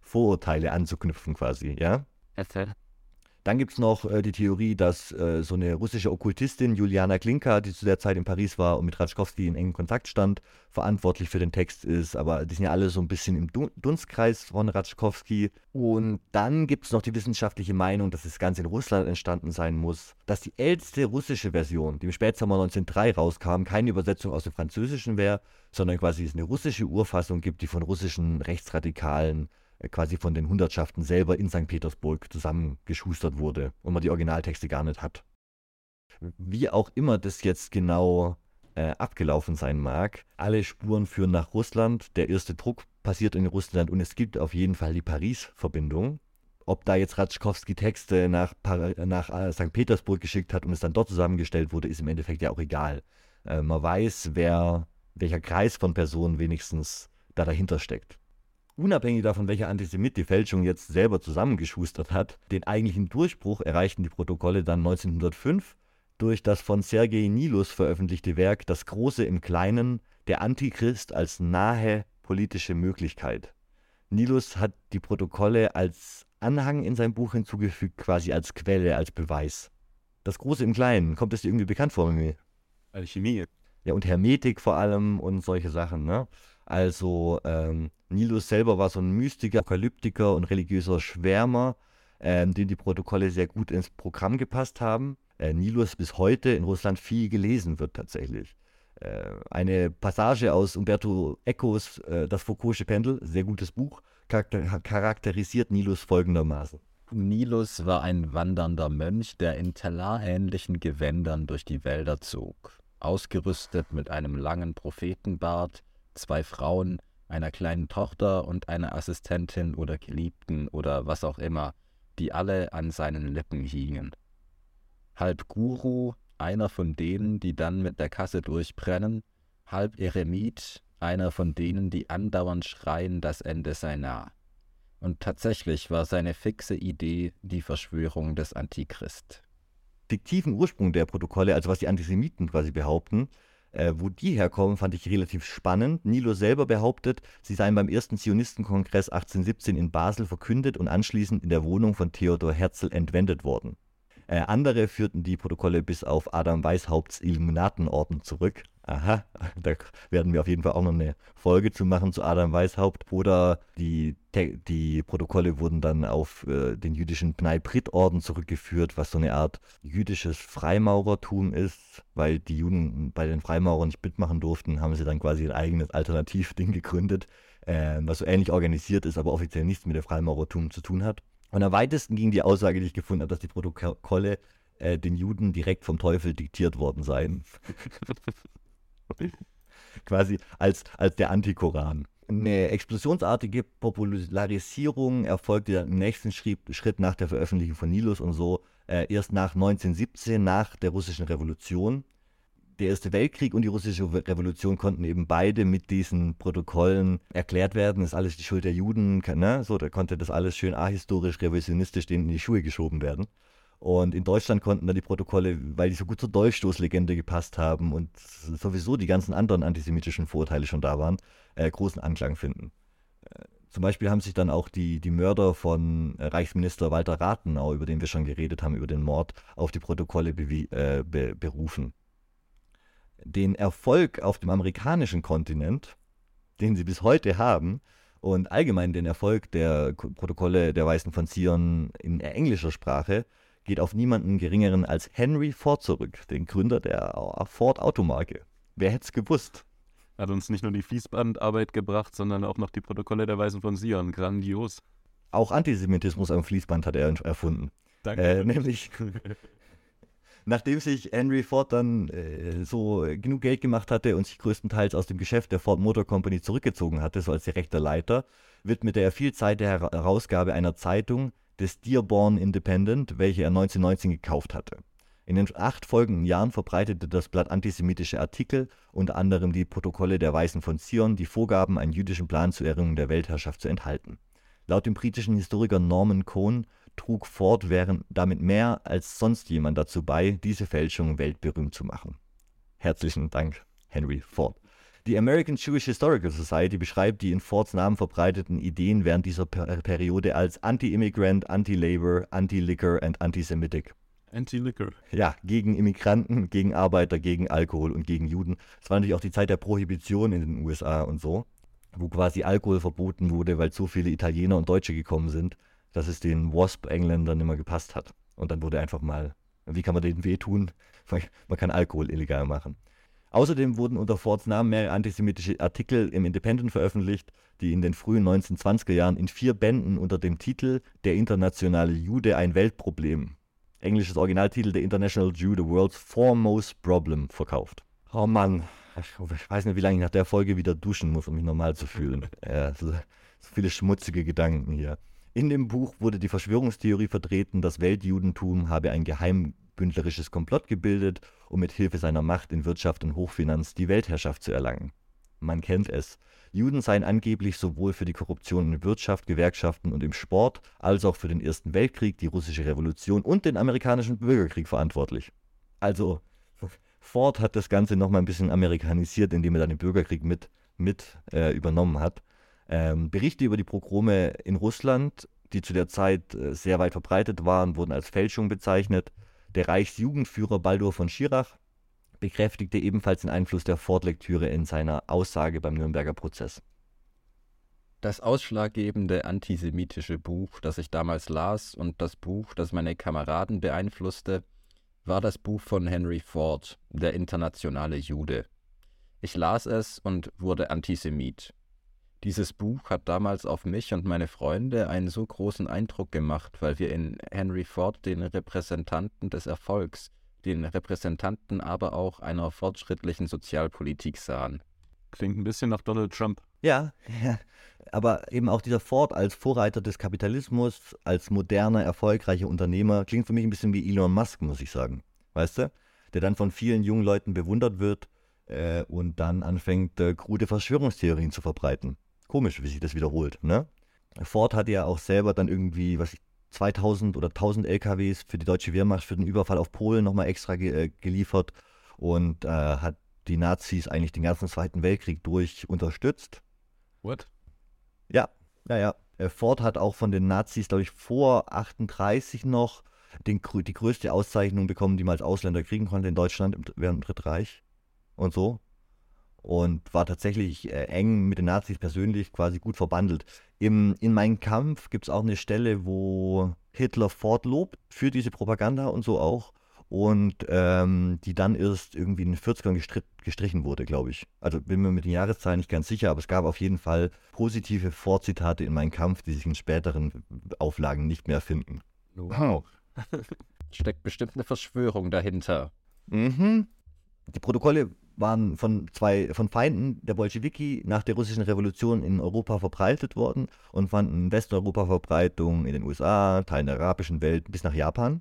A: Vorurteile anzuknüpfen quasi, ja?
B: Erzähl.
A: Dann gibt es noch äh, die Theorie, dass äh, so eine russische Okkultistin, Juliana Klinka, die zu der Zeit in Paris war und mit Ratschkowski in engem Kontakt stand, verantwortlich für den Text ist. Aber die sind ja alle so ein bisschen im Dunstkreis von Ratschkowski. Und dann gibt es noch die wissenschaftliche Meinung, dass das Ganze in Russland entstanden sein muss. Dass die älteste russische Version, die im Spätsommer 1903 rauskam, keine Übersetzung aus dem Französischen wäre, sondern quasi es eine russische Urfassung gibt, die von russischen Rechtsradikalen quasi von den Hundertschaften selber in St. Petersburg zusammengeschustert wurde und man die Originaltexte gar nicht hat. Wie auch immer das jetzt genau äh, abgelaufen sein mag, alle Spuren führen nach Russland. Der erste Druck passiert in Russland und es gibt auf jeden Fall die Paris-Verbindung. Ob da jetzt Ratschkowski Texte nach, nach äh, St. Petersburg geschickt hat und es dann dort zusammengestellt wurde, ist im Endeffekt ja auch egal. Äh, man weiß, wer, welcher Kreis von Personen wenigstens da dahinter steckt unabhängig davon, welcher Antisemit die Fälschung jetzt selber zusammengeschustert hat, den eigentlichen Durchbruch erreichten die Protokolle dann 1905 durch das von Sergei Nilus veröffentlichte Werk Das Große im Kleinen, der Antichrist als nahe politische Möglichkeit. Nilus hat die Protokolle als Anhang in sein Buch hinzugefügt, quasi als Quelle, als Beweis. Das Große im Kleinen, kommt es dir irgendwie bekannt vor, Mimi?
B: Alchemie.
A: Ja, und Hermetik vor allem und solche Sachen, ne? Also ähm, Nilus selber war so ein Mystiker, Apokalyptiker und religiöser Schwärmer, ähm, dem die Protokolle sehr gut ins Programm gepasst haben. Äh, Nilus bis heute in Russland viel gelesen wird tatsächlich. Äh, eine Passage aus Umberto Ecos äh, Das Foucault'sche Pendel, sehr gutes Buch, charakter charakterisiert Nilus folgendermaßen.
C: Nilus war ein wandernder Mönch, der in Talar-ähnlichen Gewändern durch die Wälder zog. Ausgerüstet mit einem langen Prophetenbart, zwei Frauen, einer kleinen Tochter und einer Assistentin oder Geliebten oder was auch immer, die alle an seinen Lippen hingen. Halb Guru, einer von denen, die dann mit der Kasse durchbrennen, halb Eremit, einer von denen, die andauernd schreien, das Ende sei nah. Und tatsächlich war seine fixe Idee die Verschwörung des Antichrist.
A: Fiktiven Ursprung der Protokolle, also was die Antisemiten quasi behaupten, äh, wo die herkommen, fand ich relativ spannend. Nilo selber behauptet, sie seien beim ersten Zionistenkongress 1817 in Basel verkündet und anschließend in der Wohnung von Theodor Herzl entwendet worden. Äh, andere führten die Protokolle bis auf Adam Weishaupts Illuminatenorden zurück. Aha, (laughs) da werden wir auf jeden Fall auch noch eine Folge zu machen zu Adam Weishaupt. Oder die, die Protokolle wurden dann auf äh, den jüdischen Pnei Brit-Orden zurückgeführt, was so eine Art jüdisches Freimaurertum ist. Weil die Juden bei den Freimaurern nicht mitmachen durften, haben sie dann quasi ein eigenes Alternativding gegründet, äh, was so ähnlich organisiert ist, aber offiziell nichts mit dem Freimaurertum zu tun hat. Und am weitesten ging die Aussage, die ich gefunden habe, dass die Protokolle äh, den Juden direkt vom Teufel diktiert worden seien. (laughs) Quasi als, als der Antikoran. Eine explosionsartige Popularisierung erfolgte dann im nächsten Schritt nach der Veröffentlichung von Nilus und so äh, erst nach 1917, nach der russischen Revolution. Der Erste Weltkrieg und die russische Revolution konnten eben beide mit diesen Protokollen erklärt werden. Das ist alles die Schuld der Juden. Ne? So, da konnte das alles schön ahistorisch, revisionistisch denen in die Schuhe geschoben werden. Und in Deutschland konnten dann die Protokolle, weil die so gut zur Dolchstoßlegende gepasst haben und sowieso die ganzen anderen antisemitischen Vorurteile schon da waren, äh, großen Anklang finden. Äh, zum Beispiel haben sich dann auch die, die Mörder von äh, Reichsminister Walter Rathenau, über den wir schon geredet haben, über den Mord, auf die Protokolle äh, be, berufen. Den Erfolg auf dem amerikanischen Kontinent, den sie bis heute haben, und allgemein den Erfolg der Protokolle der Weißen von Zion in englischer Sprache, geht auf niemanden geringeren als Henry Ford zurück, den Gründer der Ford Automarke. Wer hätte es gewusst?
B: Hat uns nicht nur die Fließbandarbeit gebracht, sondern auch noch die Protokolle der Weisen von Sion. Grandios.
A: Auch Antisemitismus am Fließband hat er erfunden.
B: Danke.
A: Äh, nämlich, (laughs) nachdem sich Henry Ford dann äh, so genug Geld gemacht hatte und sich größtenteils aus dem Geschäft der Ford Motor Company zurückgezogen hatte, so als direkter Leiter, widmete er viel Zeit der Herausgabe einer Zeitung, des Dearborn Independent, welche er 1919 gekauft hatte. In den acht folgenden Jahren verbreitete das Blatt antisemitische Artikel, unter anderem die Protokolle der Weißen von Zion, die vorgaben, einen jüdischen Plan zur Erringung der Weltherrschaft zu enthalten. Laut dem britischen Historiker Norman Cohn trug Ford während damit mehr als sonst jemand dazu bei, diese Fälschung weltberühmt zu machen. Herzlichen Dank, Henry Ford. Die American Jewish Historical Society beschreibt die in Fords Namen verbreiteten Ideen während dieser per Periode als Anti-Immigrant, Anti-Labor, Anti-Liquor und Antisemitic.
B: Anti-Liquor.
A: Ja, gegen Immigranten, gegen Arbeiter, gegen Alkohol und gegen Juden. Es war natürlich auch die Zeit der Prohibition in den USA und so, wo quasi Alkohol verboten wurde, weil so viele Italiener und Deutsche gekommen sind, dass es den Wasp-Engländern immer gepasst hat. Und dann wurde einfach mal, wie kann man denen wehtun? (laughs) Man kann Alkohol illegal machen. Außerdem wurden unter Fords Namen mehrere antisemitische Artikel im Independent veröffentlicht, die in den frühen 1920er Jahren in vier Bänden unter dem Titel Der internationale Jude ein Weltproblem englisches Originaltitel The International Jew, The World's Foremost Problem verkauft. Oh Mann, ich weiß nicht, wie lange ich nach der Folge wieder duschen muss, um mich normal zu fühlen. (laughs) Ja, so, so viele schmutzige Gedanken hier. In dem Buch wurde die Verschwörungstheorie vertreten, das Weltjudentum habe ein geheimbündlerisches Komplott gebildet, um mit Hilfe seiner Macht in Wirtschaft und Hochfinanz die Weltherrschaft zu erlangen. Man kennt es. Juden seien angeblich sowohl für die Korruption in Wirtschaft, Gewerkschaften und im Sport als auch für den Ersten Weltkrieg, die russische Revolution und den amerikanischen Bürgerkrieg verantwortlich. Also Ford hat das Ganze nochmal ein bisschen amerikanisiert, indem er dann den Bürgerkrieg mit, mit äh, übernommen hat. Ähm, Berichte über die Progrome in Russland, die zu der Zeit äh, sehr weit verbreitet waren, wurden als Fälschung bezeichnet. Der Reichsjugendführer Baldur von Schirach bekräftigte ebenfalls den Einfluss der Ford-Lektüre in seiner Aussage beim Nürnberger Prozess.
C: Das ausschlaggebende antisemitische Buch, das ich damals las und das Buch, das meine Kameraden beeinflusste, war das Buch von Henry Ford, Der internationale Jude. Ich las es und wurde Antisemit. Dieses Buch hat damals auf mich und meine Freunde einen so großen Eindruck gemacht, weil wir in Henry Ford den Repräsentanten des Erfolgs, den Repräsentanten aber auch einer fortschrittlichen Sozialpolitik sahen.
B: Klingt ein bisschen nach Donald Trump.
A: Ja, (laughs) ja, aber eben auch dieser Ford als Vorreiter des Kapitalismus, als moderner, erfolgreicher Unternehmer, klingt für mich ein bisschen wie Elon Musk, muss ich sagen. Weißt du? Der dann von vielen jungen Leuten bewundert wird äh, und dann anfängt, äh, krude Verschwörungstheorien zu verbreiten. Komisch, wie sich das wiederholt, ne? Ford hat ja auch selber dann irgendwie, was ich 2000 oder 1000 LKWs für die deutsche Wehrmacht für den Überfall auf Polen nochmal extra ge äh, geliefert und äh, hat die Nazis eigentlich den ganzen Zweiten Weltkrieg durch unterstützt.
B: What?
A: Ja, ja, ja. Äh, Ford hat auch von den Nazis, glaube ich, vor 38 noch den, die größte Auszeichnung bekommen, die man als Ausländer kriegen konnte in Deutschland während dem Dritten Reich und so und war tatsächlich äh, eng mit den Nazis persönlich quasi gut verbandelt. Im, in meinem Kampf gibt es auch eine Stelle, wo Hitler Ford lobt für diese Propaganda und so auch und ähm, die dann erst irgendwie in den 40ern gestri gestrichen wurde, glaube ich. Also bin mir mit den Jahreszahlen nicht ganz sicher, aber es gab auf jeden Fall positive Ford-Zitate in meinem Kampf, die sich in späteren Auflagen nicht mehr finden.
C: Wow. (laughs) Steckt bestimmt eine Verschwörung dahinter.
A: Mhm. Die Protokolle waren von zwei von Feinden der Bolschewiki nach der russischen Revolution in Europa verbreitet worden und fanden in Westeuropa Verbreitung in den USA, Teilen der arabischen Welt bis nach Japan.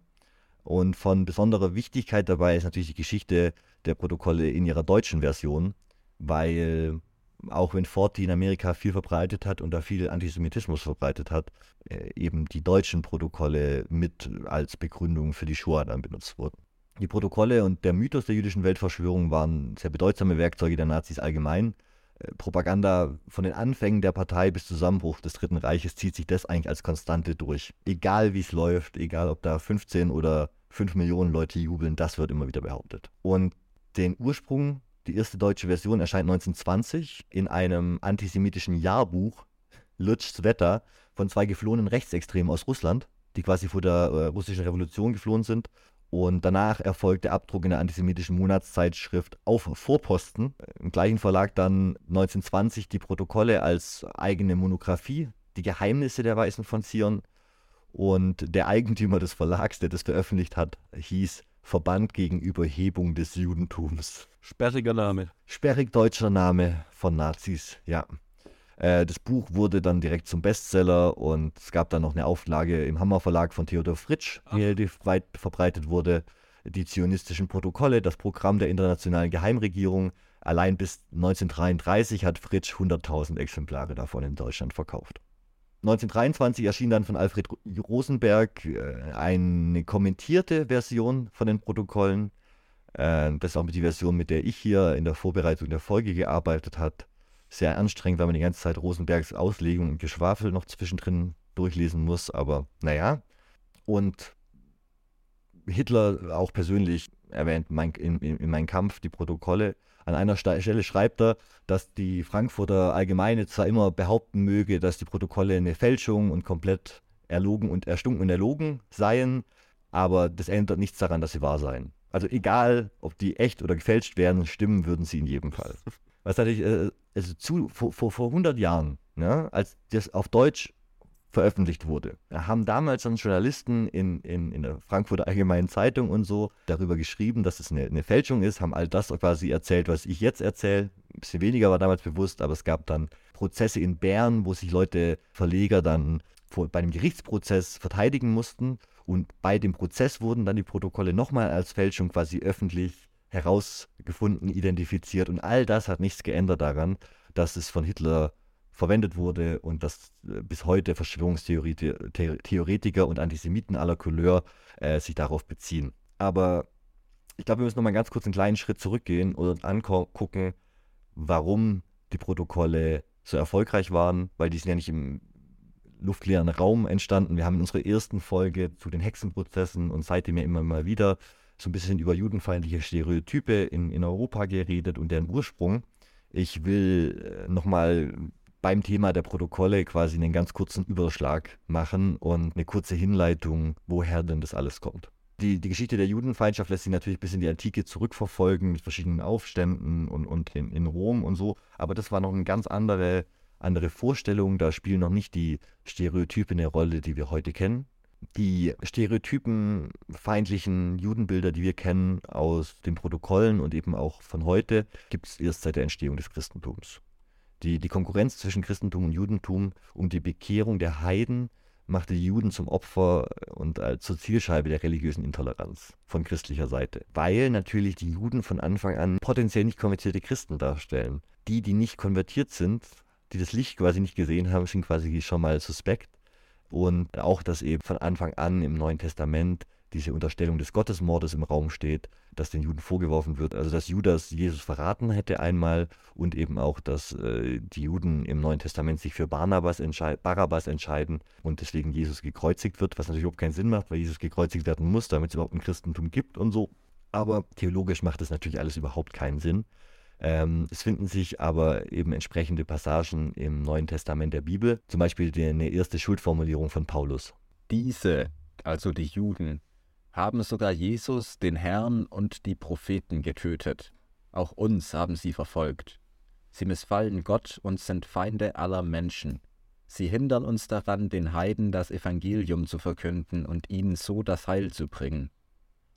A: Und von besonderer Wichtigkeit dabei ist natürlich die Geschichte der Protokolle in ihrer deutschen Version, weil auch wenn Ford die in Amerika viel verbreitet hat und da viel Antisemitismus verbreitet hat, äh, eben die deutschen Protokolle mit als Begründung für die Shoah dann benutzt wurden. Die Protokolle und der Mythos der jüdischen Weltverschwörung waren sehr bedeutsame Werkzeuge der Nazis allgemein. Äh, Propaganda von den Anfängen der Partei bis Zusammenbruch des Dritten Reiches zieht sich das eigentlich als Konstante durch. Egal wie es läuft, egal ob da 15 oder 5 Millionen Leute jubeln, das wird immer wieder behauptet. Und den Ursprung, die erste deutsche Version erscheint 1920 in einem antisemitischen Jahrbuch, Lutschs Wetter, von zwei geflohenen Rechtsextremen aus Russland, die quasi vor der äh, russischen Revolution geflohen sind und danach erfolgt der Abdruck in der antisemitischen Monatszeitschrift auf Vorposten. Im gleichen Verlag dann 1920 die Protokolle als eigene Monographie, die Geheimnisse der Weißen von Zion. Und der Eigentümer des Verlags, der das veröffentlicht hat, hieß Verband gegen Überhebung des Judentums.
B: Sperriger Name.
A: Sperrig deutscher Name von Nazis, ja. Äh, das Buch wurde dann direkt zum Bestseller und es gab dann noch eine Auflage im Hammer Verlag von Theodor Fritsch, die weit verbreitet wurde. Die zionistischen Protokolle, das Programm der internationalen Geheimregierung. Allein bis 1933 hat Fritsch 100.000 Exemplare davon in Deutschland verkauft. 1923 erschien dann von Alfred Rosenberg äh, eine kommentierte Version von den Protokollen. Äh, das ist auch die Version, mit der ich hier in der Vorbereitung der Folge gearbeitet habe sehr anstrengend, weil man die ganze Zeit Rosenbergs Auslegung und Geschwafel noch zwischendrin durchlesen muss, aber naja. Und Hitler auch persönlich erwähnt mein, in, in, in meinem Kampf die Protokolle. An einer Stelle schreibt er, dass die Frankfurter Allgemeine zwar immer behaupten möge, dass die Protokolle eine Fälschung und komplett erlogen und erstunken und erlogen seien, aber das ändert nichts daran, dass sie wahr seien. Also egal, ob die echt oder gefälscht wären, stimmen würden sie in jedem Fall. (laughs) Was natürlich, äh, also zu, vor, vor, vor 100 Jahren, ne, als das auf Deutsch veröffentlicht wurde, haben damals dann Journalisten in, in, in der Frankfurter Allgemeinen Zeitung und so darüber geschrieben, dass es eine, eine Fälschung ist, haben all das quasi erzählt, was ich jetzt erzähle. Ein bisschen weniger war damals bewusst, aber es gab dann Prozesse in Bern, wo sich Leute, Verleger dann vor, bei einem Gerichtsprozess verteidigen mussten. Und bei dem Prozess wurden dann die Protokolle nochmal als Fälschung quasi öffentlich herausgefunden, identifiziert und all das hat nichts geändert daran, dass es von Hitler verwendet wurde und dass äh, bis heute Verschwörungstheoretiker und Antisemiten aller Couleur äh, sich darauf beziehen. Aber ich glaube, wir müssen noch mal ganz kurz einen kleinen Schritt zurückgehen und angucken, warum die Protokolle so erfolgreich waren, weil die sind ja nicht im luftleeren Raum entstanden. Wir haben in unserer ersten Folge zu den Hexenprozessen und seitdem ja immer mal wieder so ein bisschen über judenfeindliche Stereotype in, in Europa geredet und deren Ursprung. Ich will äh, nochmal beim Thema der Protokolle quasi einen ganz kurzen Überschlag machen und eine kurze Hinleitung, woher denn das alles kommt. Die, die Geschichte der Judenfeindschaft lässt sich natürlich bis in die Antike zurückverfolgen mit verschiedenen Aufständen und, und in, in Rom und so, aber das war noch eine ganz andere, andere Vorstellung. Da spielen noch nicht die Stereotype eine Rolle, die wir heute kennen die stereotypen feindlichen Judenbilder, die wir kennen aus den Protokollen und eben auch von heute, gibt es erst seit der Entstehung des Christentums. Die, die Konkurrenz zwischen Christentum und Judentum um die Bekehrung der Heiden machte die Juden zum Opfer und als zur Zielscheibe der religiösen Intoleranz von christlicher Seite. Weil natürlich die Juden von Anfang an potenziell nicht konvertierte Christen darstellen. Die, die nicht konvertiert sind, die das Licht quasi nicht gesehen haben, sind quasi schon mal suspekt und auch, dass eben von Anfang an im Neuen Testament diese Unterstellung des Gottesmordes im Raum steht, dass den Juden vorgeworfen wird, also dass Judas Jesus verraten hätte einmal und eben auch, dass äh, die Juden im Neuen Testament sich für Barnabas entschei Barabbas entscheiden und deswegen Jesus gekreuzigt wird, was natürlich überhaupt keinen Sinn macht, weil Jesus gekreuzigt werden muss, damit es überhaupt ein Christentum gibt und so. Aber theologisch macht es natürlich alles überhaupt keinen Sinn. Ähm, es finden sich aber eben entsprechende Passagen im Neuen Testament der Bibel, zum Beispiel die, eine erste Schuldformulierung von Paulus.
C: Diese, also die Juden, haben sogar Jesus, den Herrn und die Propheten getötet. Auch uns haben sie verfolgt. Sie missfallen Gott und sind Feinde aller Menschen. Sie hindern uns daran, den Heiden das Evangelium zu verkünden und ihnen so das Heil zu bringen.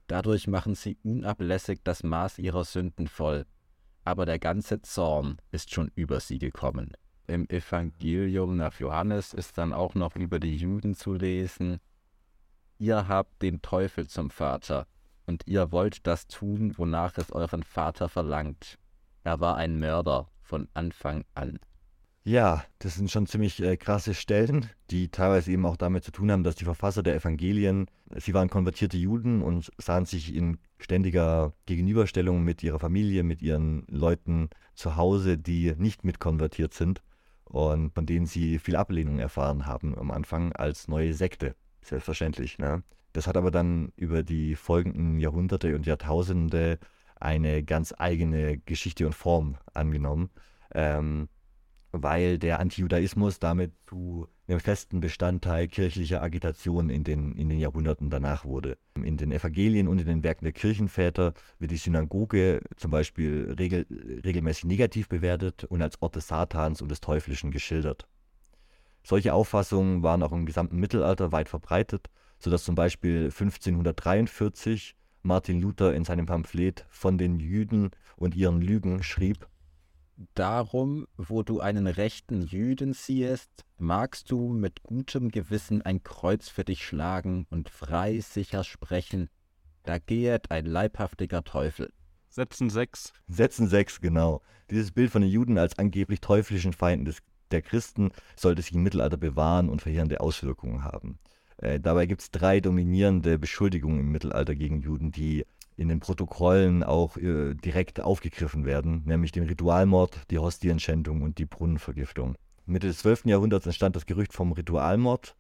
C: Dadurch machen sie unablässig das Maß ihrer Sünden voll aber der ganze Zorn ist schon über sie gekommen. Im Evangelium nach Johannes ist dann auch noch über die Juden zu lesen, ihr habt den Teufel zum Vater und ihr wollt das tun, wonach es euren Vater verlangt. Er war ein Mörder von Anfang an.
A: Ja, das sind schon ziemlich äh, krasse Stellen, die teilweise eben auch damit zu tun haben, dass die Verfasser der Evangelien, sie waren konvertierte Juden und sahen sich in ständiger Gegenüberstellung mit ihrer Familie, mit ihren Leuten zu Hause, die nicht mitkonvertiert sind und von denen sie viel Ablehnung erfahren haben am Anfang als neue Sekte, selbstverständlich. Ne? Das hat aber dann über die folgenden Jahrhunderte und Jahrtausende eine ganz eigene Geschichte und Form angenommen. Ähm, weil der Antijudaismus damit zu einem festen Bestandteil kirchlicher Agitation in den, in den Jahrhunderten danach wurde. In den Evangelien und in den Werken der Kirchenväter wird die Synagoge zum Beispiel regel, regelmäßig negativ bewertet und als Ort des Satans und des Teuflischen geschildert. Solche Auffassungen waren auch im gesamten Mittelalter weit verbreitet, sodass zum Beispiel 1543 Martin Luther in seinem Pamphlet von den Jüden und ihren Lügen schrieb,
C: Darum, wo du einen rechten Jüden siehest, magst du mit gutem Gewissen ein Kreuz für dich schlagen und frei sicher sprechen, da gehet ein leibhaftiger Teufel.
B: Sätzen 6.
A: Sätzen 6, genau. Dieses Bild von den Juden als angeblich teuflischen Feinden des, der Christen sollte sich im Mittelalter bewahren und verheerende Auswirkungen haben. Äh, dabei gibt es drei dominierende Beschuldigungen im Mittelalter gegen Juden, die in den Protokollen auch äh, direkt aufgegriffen werden, nämlich den Ritualmord, die Hostienschändung und die Brunnenvergiftung. Mitte des 12. Jahrhunderts entstand das Gerücht vom Ritualmord,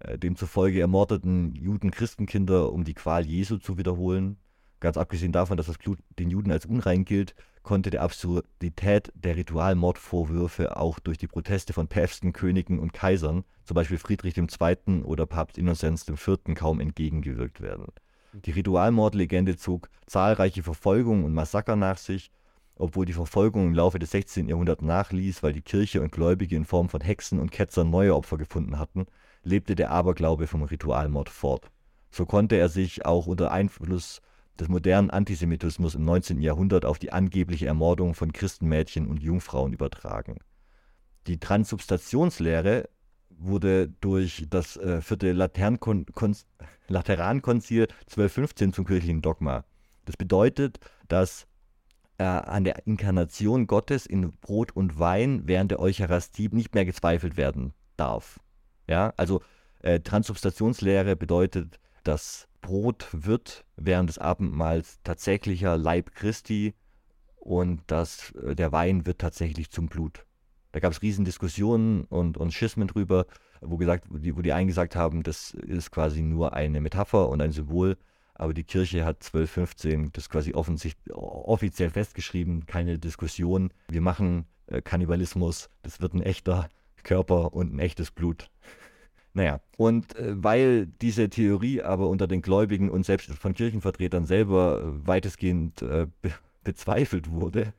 A: äh, demzufolge ermordeten Juden Christenkinder, um die Qual Jesu zu wiederholen. Ganz abgesehen davon, dass das Blut den Juden als unrein gilt, konnte der Absurdität der Ritualmordvorwürfe auch durch die Proteste von Päpsten, Königen und Kaisern, zum Beispiel Friedrich II. oder Papst Innozenz IV., kaum entgegengewirkt werden. Die Ritualmordlegende zog zahlreiche Verfolgungen und Massaker nach sich, obwohl die Verfolgung im Laufe des 16. Jahrhunderts nachließ, weil die Kirche und Gläubige in Form von Hexen und Ketzern neue Opfer gefunden hatten, lebte der Aberglaube vom Ritualmord fort. So konnte er sich auch unter Einfluss des modernen Antisemitismus im 19. Jahrhundert auf die angebliche Ermordung von Christenmädchen und Jungfrauen übertragen. Die Transubstationslehre wurde durch das äh, vierte Laterankonzil 1215 zum kirchlichen Dogma. Das bedeutet, dass äh, an der Inkarnation Gottes in Brot und Wein während der Eucharistie nicht mehr gezweifelt werden darf. Ja, also äh, Transubstationslehre bedeutet, dass Brot wird während des Abendmahls tatsächlicher Leib Christi und dass äh, der Wein wird tatsächlich zum Blut. Da gab es riesen Diskussionen und, und Schismen drüber, wo, gesagt, wo, die, wo die einen gesagt haben, das ist quasi nur eine Metapher und ein Symbol. Aber die Kirche hat 1215 das quasi offensichtlich offiziell festgeschrieben, keine Diskussion. Wir machen äh, Kannibalismus, das wird ein echter Körper und ein echtes Blut. (laughs) Naja, und äh, weil diese Theorie aber unter den Gläubigen und selbst von Kirchenvertretern selber äh, weitestgehend äh, be bezweifelt wurde,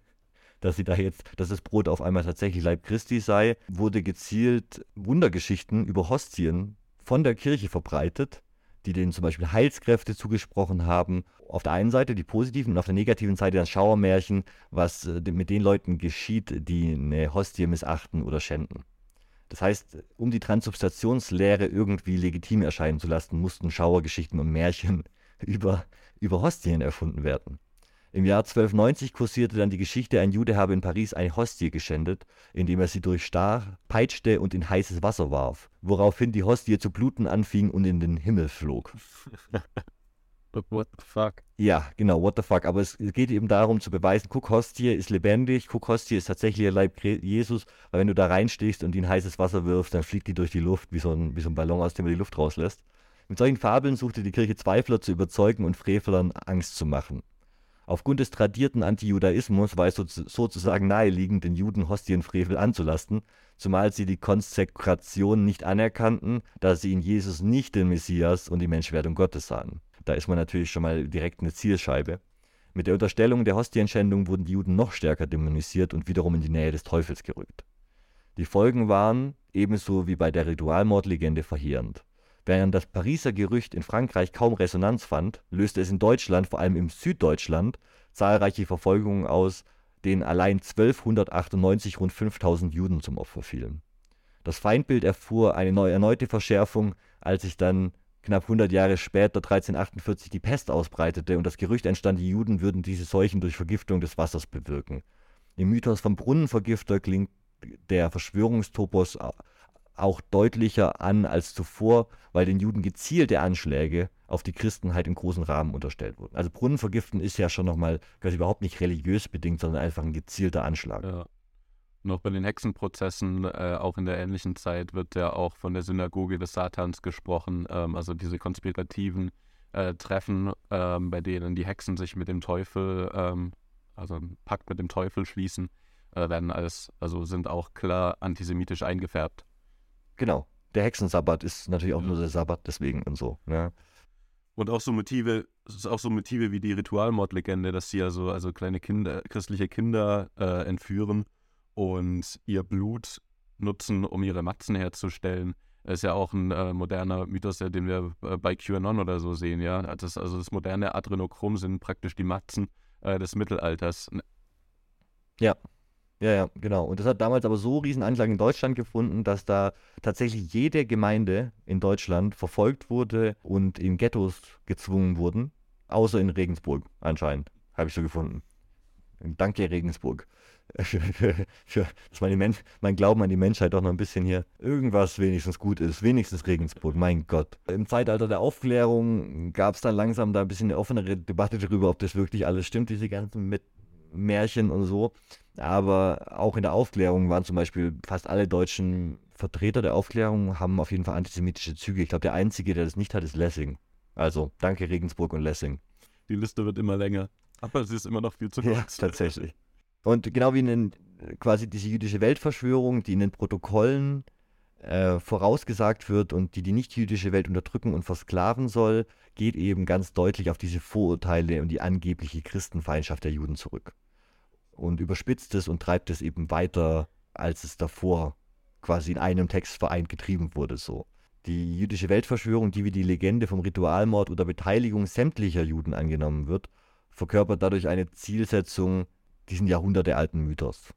A: dass sie da jetzt, dass das Brot auf einmal tatsächlich Leib Christi sei, wurde gezielt Wundergeschichten über Hostien von der Kirche verbreitet, die denen zum Beispiel Heilskräfte zugesprochen haben. Auf der einen Seite die positiven und auf der negativen Seite das Schauermärchen, was äh, mit den Leuten geschieht, die eine Hostie missachten oder schänden. Das heißt, um die Transubstationslehre irgendwie legitim erscheinen zu lassen, mussten Schauergeschichten und Märchen (laughs) über, über Hostien erfunden werden. Im Jahr 1290 kursierte dann die Geschichte, ein Jude habe in Paris eine Hostie geschändet, indem er sie durchstach, peitschte und in heißes Wasser warf, woraufhin die Hostie zu bluten anfing und in den Himmel flog. (laughs)
C: What the fuck?
A: Ja, genau, what the fuck. Aber es geht eben darum zu beweisen, guck, Hostie ist lebendig, guck, Hostie ist tatsächlich der Leib Jesus, weil wenn du da reinstichst und die in heißes Wasser wirfst, dann fliegt die durch die Luft, wie so ein, wie so ein Ballon, aus dem man die Luft rauslässt. Mit solchen Fabeln suchte die Kirche Zweifler zu überzeugen und Frevlern Angst zu machen. Aufgrund des tradierten Antijudaismus war es sozusagen naheliegend, den Juden Hostienfrevel anzulasten, zumal sie die Konsekration nicht anerkannten, da sie in Jesus nicht den Messias und die Menschwerdung Gottes sahen. Da ist man natürlich schon mal direkt eine Zielscheibe. Mit der Unterstellung der Hostienschändung wurden die Juden noch stärker dämonisiert und wiederum in die Nähe des Teufels gerückt. Die Folgen waren, ebenso wie bei der Ritualmordlegende, verheerend. Während das Pariser Gerücht in Frankreich kaum Resonanz fand, löste es in Deutschland, vor allem im Süddeutschland, zahlreiche Verfolgungen aus, denen allein 1298 rund 5000 Juden zum Opfer fielen. Das Feindbild erfuhr eine neue, erneute Verschärfung, als sich dann knapp 100 Jahre später, 1348, die Pest ausbreitete und das Gerücht entstand, die Juden würden diese Seuchen durch Vergiftung des Wassers bewirken. Im Mythos vom Brunnenvergifter klingt der Verschwörungstopos auch deutlicher an als zuvor, weil den Juden gezielte Anschläge auf die Christenheit im großen Rahmen unterstellt wurden. Also Brunnenvergiften ist ja schon nochmal quasi überhaupt nicht religiös bedingt, sondern einfach ein gezielter Anschlag.
B: Ja. Noch bei den Hexenprozessen, äh, auch in der ähnlichen Zeit, wird ja auch von der Synagoge des Satans gesprochen, ähm, also diese konspirativen äh, Treffen, ähm, bei denen die Hexen sich mit dem Teufel, ähm, also einen Pakt mit dem Teufel schließen, äh, werden als, also sind auch klar antisemitisch eingefärbt.
A: Genau. Der Hexensabbat ist natürlich auch ja. nur der Sabbat deswegen und so. Ne?
B: Und auch so Motive, auch so Motive wie die Ritualmordlegende, dass sie also, also kleine Kinder, christliche Kinder äh, entführen und ihr Blut nutzen, um ihre Matzen herzustellen. Das ist ja auch ein äh, moderner Mythos, den wir äh, bei QAnon oder so sehen, ja. Das, also das moderne Adrenochrom sind praktisch die Matzen äh, des Mittelalters.
A: Ja, ja, ja, genau. Und das hat damals aber so riesen Anklang in Deutschland gefunden, dass da tatsächlich jede Gemeinde in Deutschland verfolgt wurde und in Ghettos gezwungen wurden, außer in Regensburg anscheinend, habe ich so gefunden. Danke Regensburg. (laughs) dass meine Men mein Glauben an die Menschheit doch noch ein bisschen hier irgendwas wenigstens gut ist. Wenigstens Regensburg, mein Gott. Im Zeitalter der Aufklärung gab es dann langsam da ein bisschen eine offenere Debatte darüber, ob das wirklich alles stimmt, diese ganzen mit Märchen und so. Aber auch in der Aufklärung waren zum Beispiel fast alle deutschen Vertreter der Aufklärung haben auf jeden Fall antisemitische Züge. Ich glaube, der Einzige, der das nicht hat, ist Lessing. Also, danke Regensburg und Lessing.
B: Die Liste wird immer länger. Aber sie ist immer noch viel zu kurz. Ja,
A: tatsächlich. Und genau wie in den, quasi diese jüdische Weltverschwörung, die in den Protokollen äh, vorausgesagt wird und die die nicht-jüdische Welt unterdrücken und versklaven soll, geht eben ganz deutlich auf diese Vorurteile und die angebliche Christenfeindschaft der Juden zurück. Und überspitzt es und treibt es eben weiter, als es davor quasi in einem Text vereint getrieben wurde, so. Die jüdische Weltverschwörung, die wie die Legende vom Ritualmord oder Beteiligung sämtlicher Juden angenommen wird, verkörpert dadurch eine Zielsetzung diesen jahrhundertealten Mythos.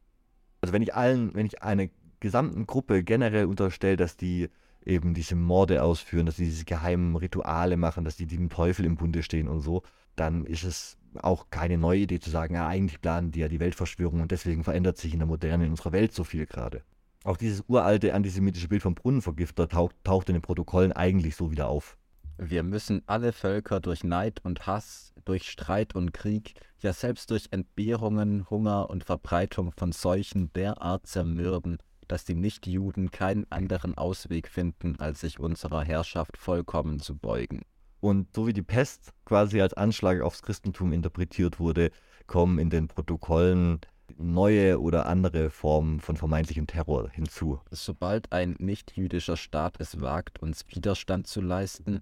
A: Also wenn ich allen, wenn ich einer gesamten Gruppe generell unterstelle, dass die eben diese Morde ausführen, dass sie diese geheimen Rituale machen, dass die dem Teufel im Bunde stehen und so, dann ist es auch keine neue Idee zu sagen, ja, eigentlich planen die ja die Weltverschwörung und deswegen verändert sich in der Moderne in unserer Welt so viel gerade. Auch dieses uralte antisemitische Bild vom Brunnenvergifter taucht, taucht in den Protokollen eigentlich so wieder auf.
C: Wir müssen alle Völker durch Neid und Hass, durch Streit und Krieg, ja selbst durch Entbehrungen, Hunger und Verbreitung von Seuchen derart zermürben, dass die Nichtjuden keinen anderen Ausweg finden, als sich unserer Herrschaft vollkommen zu beugen.
A: Und so wie die Pest quasi als Anschlag aufs Christentum interpretiert wurde, kommen in den Protokollen neue oder andere Formen von vermeintlichem Terror hinzu.
C: Sobald ein nichtjüdischer Staat es wagt, uns Widerstand zu leisten,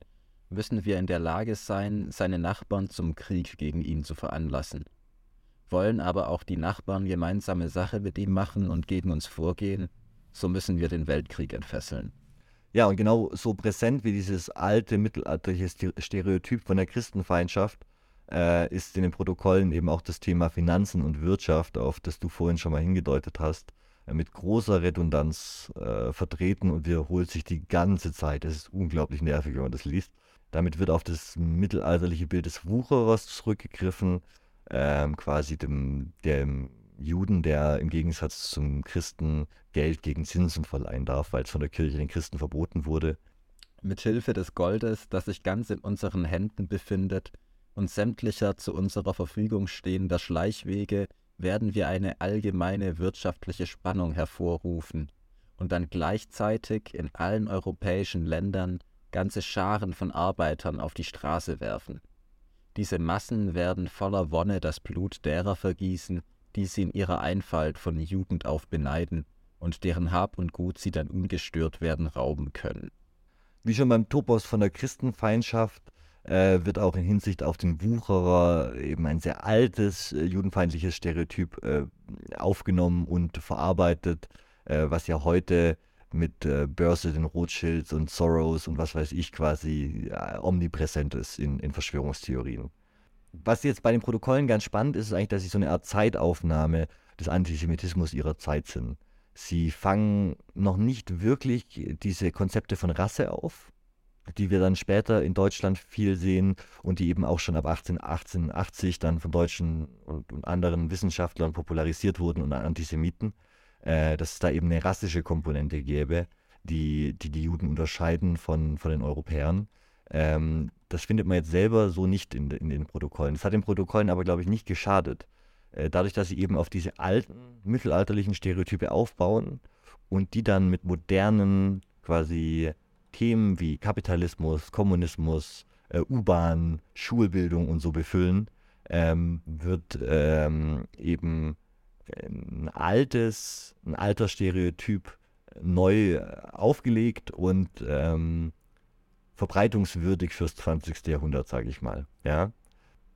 C: müssen wir in der Lage sein, seine Nachbarn zum Krieg gegen ihn zu veranlassen wollen aber auch die Nachbarn gemeinsame Sache mit ihm machen und gegen uns vorgehen, so müssen wir den Weltkrieg entfesseln.
A: Ja, und genau so präsent wie dieses alte mittelalterliche Stereotyp von der Christenfeindschaft äh, ist in den Protokollen eben auch das Thema Finanzen und Wirtschaft, auf das du vorhin schon mal hingedeutet hast, äh, mit großer Redundanz äh, vertreten und wiederholt sich die ganze Zeit. Es ist unglaublich nervig, wenn man das liest. Damit wird auf das mittelalterliche Bild des Wucherers zurückgegriffen ähm, quasi dem, dem Juden, der im Gegensatz zum Christen Geld gegen Zinsen verleihen darf, weil es von der Kirche den Christen verboten wurde.
C: Mithilfe des Goldes, das sich ganz in unseren Händen befindet, und sämtlicher zu unserer Verfügung stehender Schleichwege werden wir eine allgemeine wirtschaftliche Spannung hervorrufen und dann gleichzeitig in allen europäischen Ländern ganze Scharen von Arbeitern auf die Straße werfen. Diese Massen werden voller Wonne das Blut derer vergießen, die sie in ihrer Einfalt von Jugend auf beneiden und deren Hab und Gut sie dann ungestört werden rauben können.
A: Wie schon beim Topos von der Christenfeindschaft äh, wird auch in Hinsicht auf den Wucherer eben ein sehr altes äh, judenfeindliches Stereotyp äh, aufgenommen und verarbeitet, äh, was ja heute mit äh, Börse, den Rothschilds und Soros und was weiß ich quasi ja, omnipräsent ist in, in Verschwörungstheorien. Was jetzt bei den Protokollen ganz spannend ist, ist eigentlich, dass sie so eine Art Zeitaufnahme des Antisemitismus ihrer Zeit sind. Sie fangen noch nicht wirklich diese Konzepte von Rasse auf, die wir dann später in Deutschland viel sehen und die eben auch schon ab 18, 1880 dann von deutschen und, und anderen Wissenschaftlern popularisiert wurden und Antisemiten, äh, dass es da eben eine rassische Komponente gäbe, die die, die Juden unterscheiden von, von den Europäern. Ähm, das findet man jetzt selber so nicht in, in den Protokollen. Das hat den Protokollen aber, glaube ich, nicht geschadet. Äh, dadurch, dass sie eben auf diese alten, mittelalterlichen Stereotype aufbauen und die dann mit modernen quasi Themen wie Kapitalismus, Kommunismus, äh, U-Bahn, Schulbildung und so befüllen, ähm, wird ähm, eben ein altes, ein alter Stereotyp neu aufgelegt und ähm, verbreitungswürdig fürs 20. Jahrhundert, sage ich mal. Ja?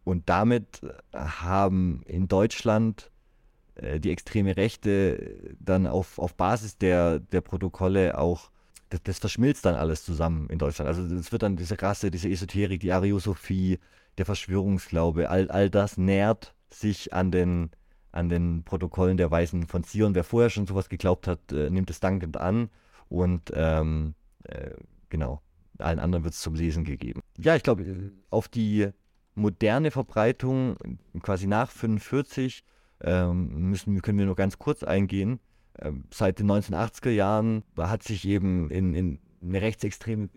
A: Und damit haben in Deutschland äh, die extreme Rechte dann auf, auf Basis der, der Protokolle auch, das, das verschmilzt dann alles zusammen in Deutschland. Also es wird dann diese Rasse, diese Esoterik, die Ariosophie, der Verschwörungsglaube, all, all das nährt sich an den, an den Protokollen der Weisen von Zion. Wer vorher schon sowas geglaubt hat, äh, nimmt es dankend an und ähm, äh, genau allen anderen wird es zum Lesen gegeben. Ja, ich glaube, auf die moderne Verbreitung quasi nach 45 ähm, müssen, können wir nur ganz kurz eingehen. Ähm, seit den 1980er Jahren hat sich eben in, in eine rechtsextreme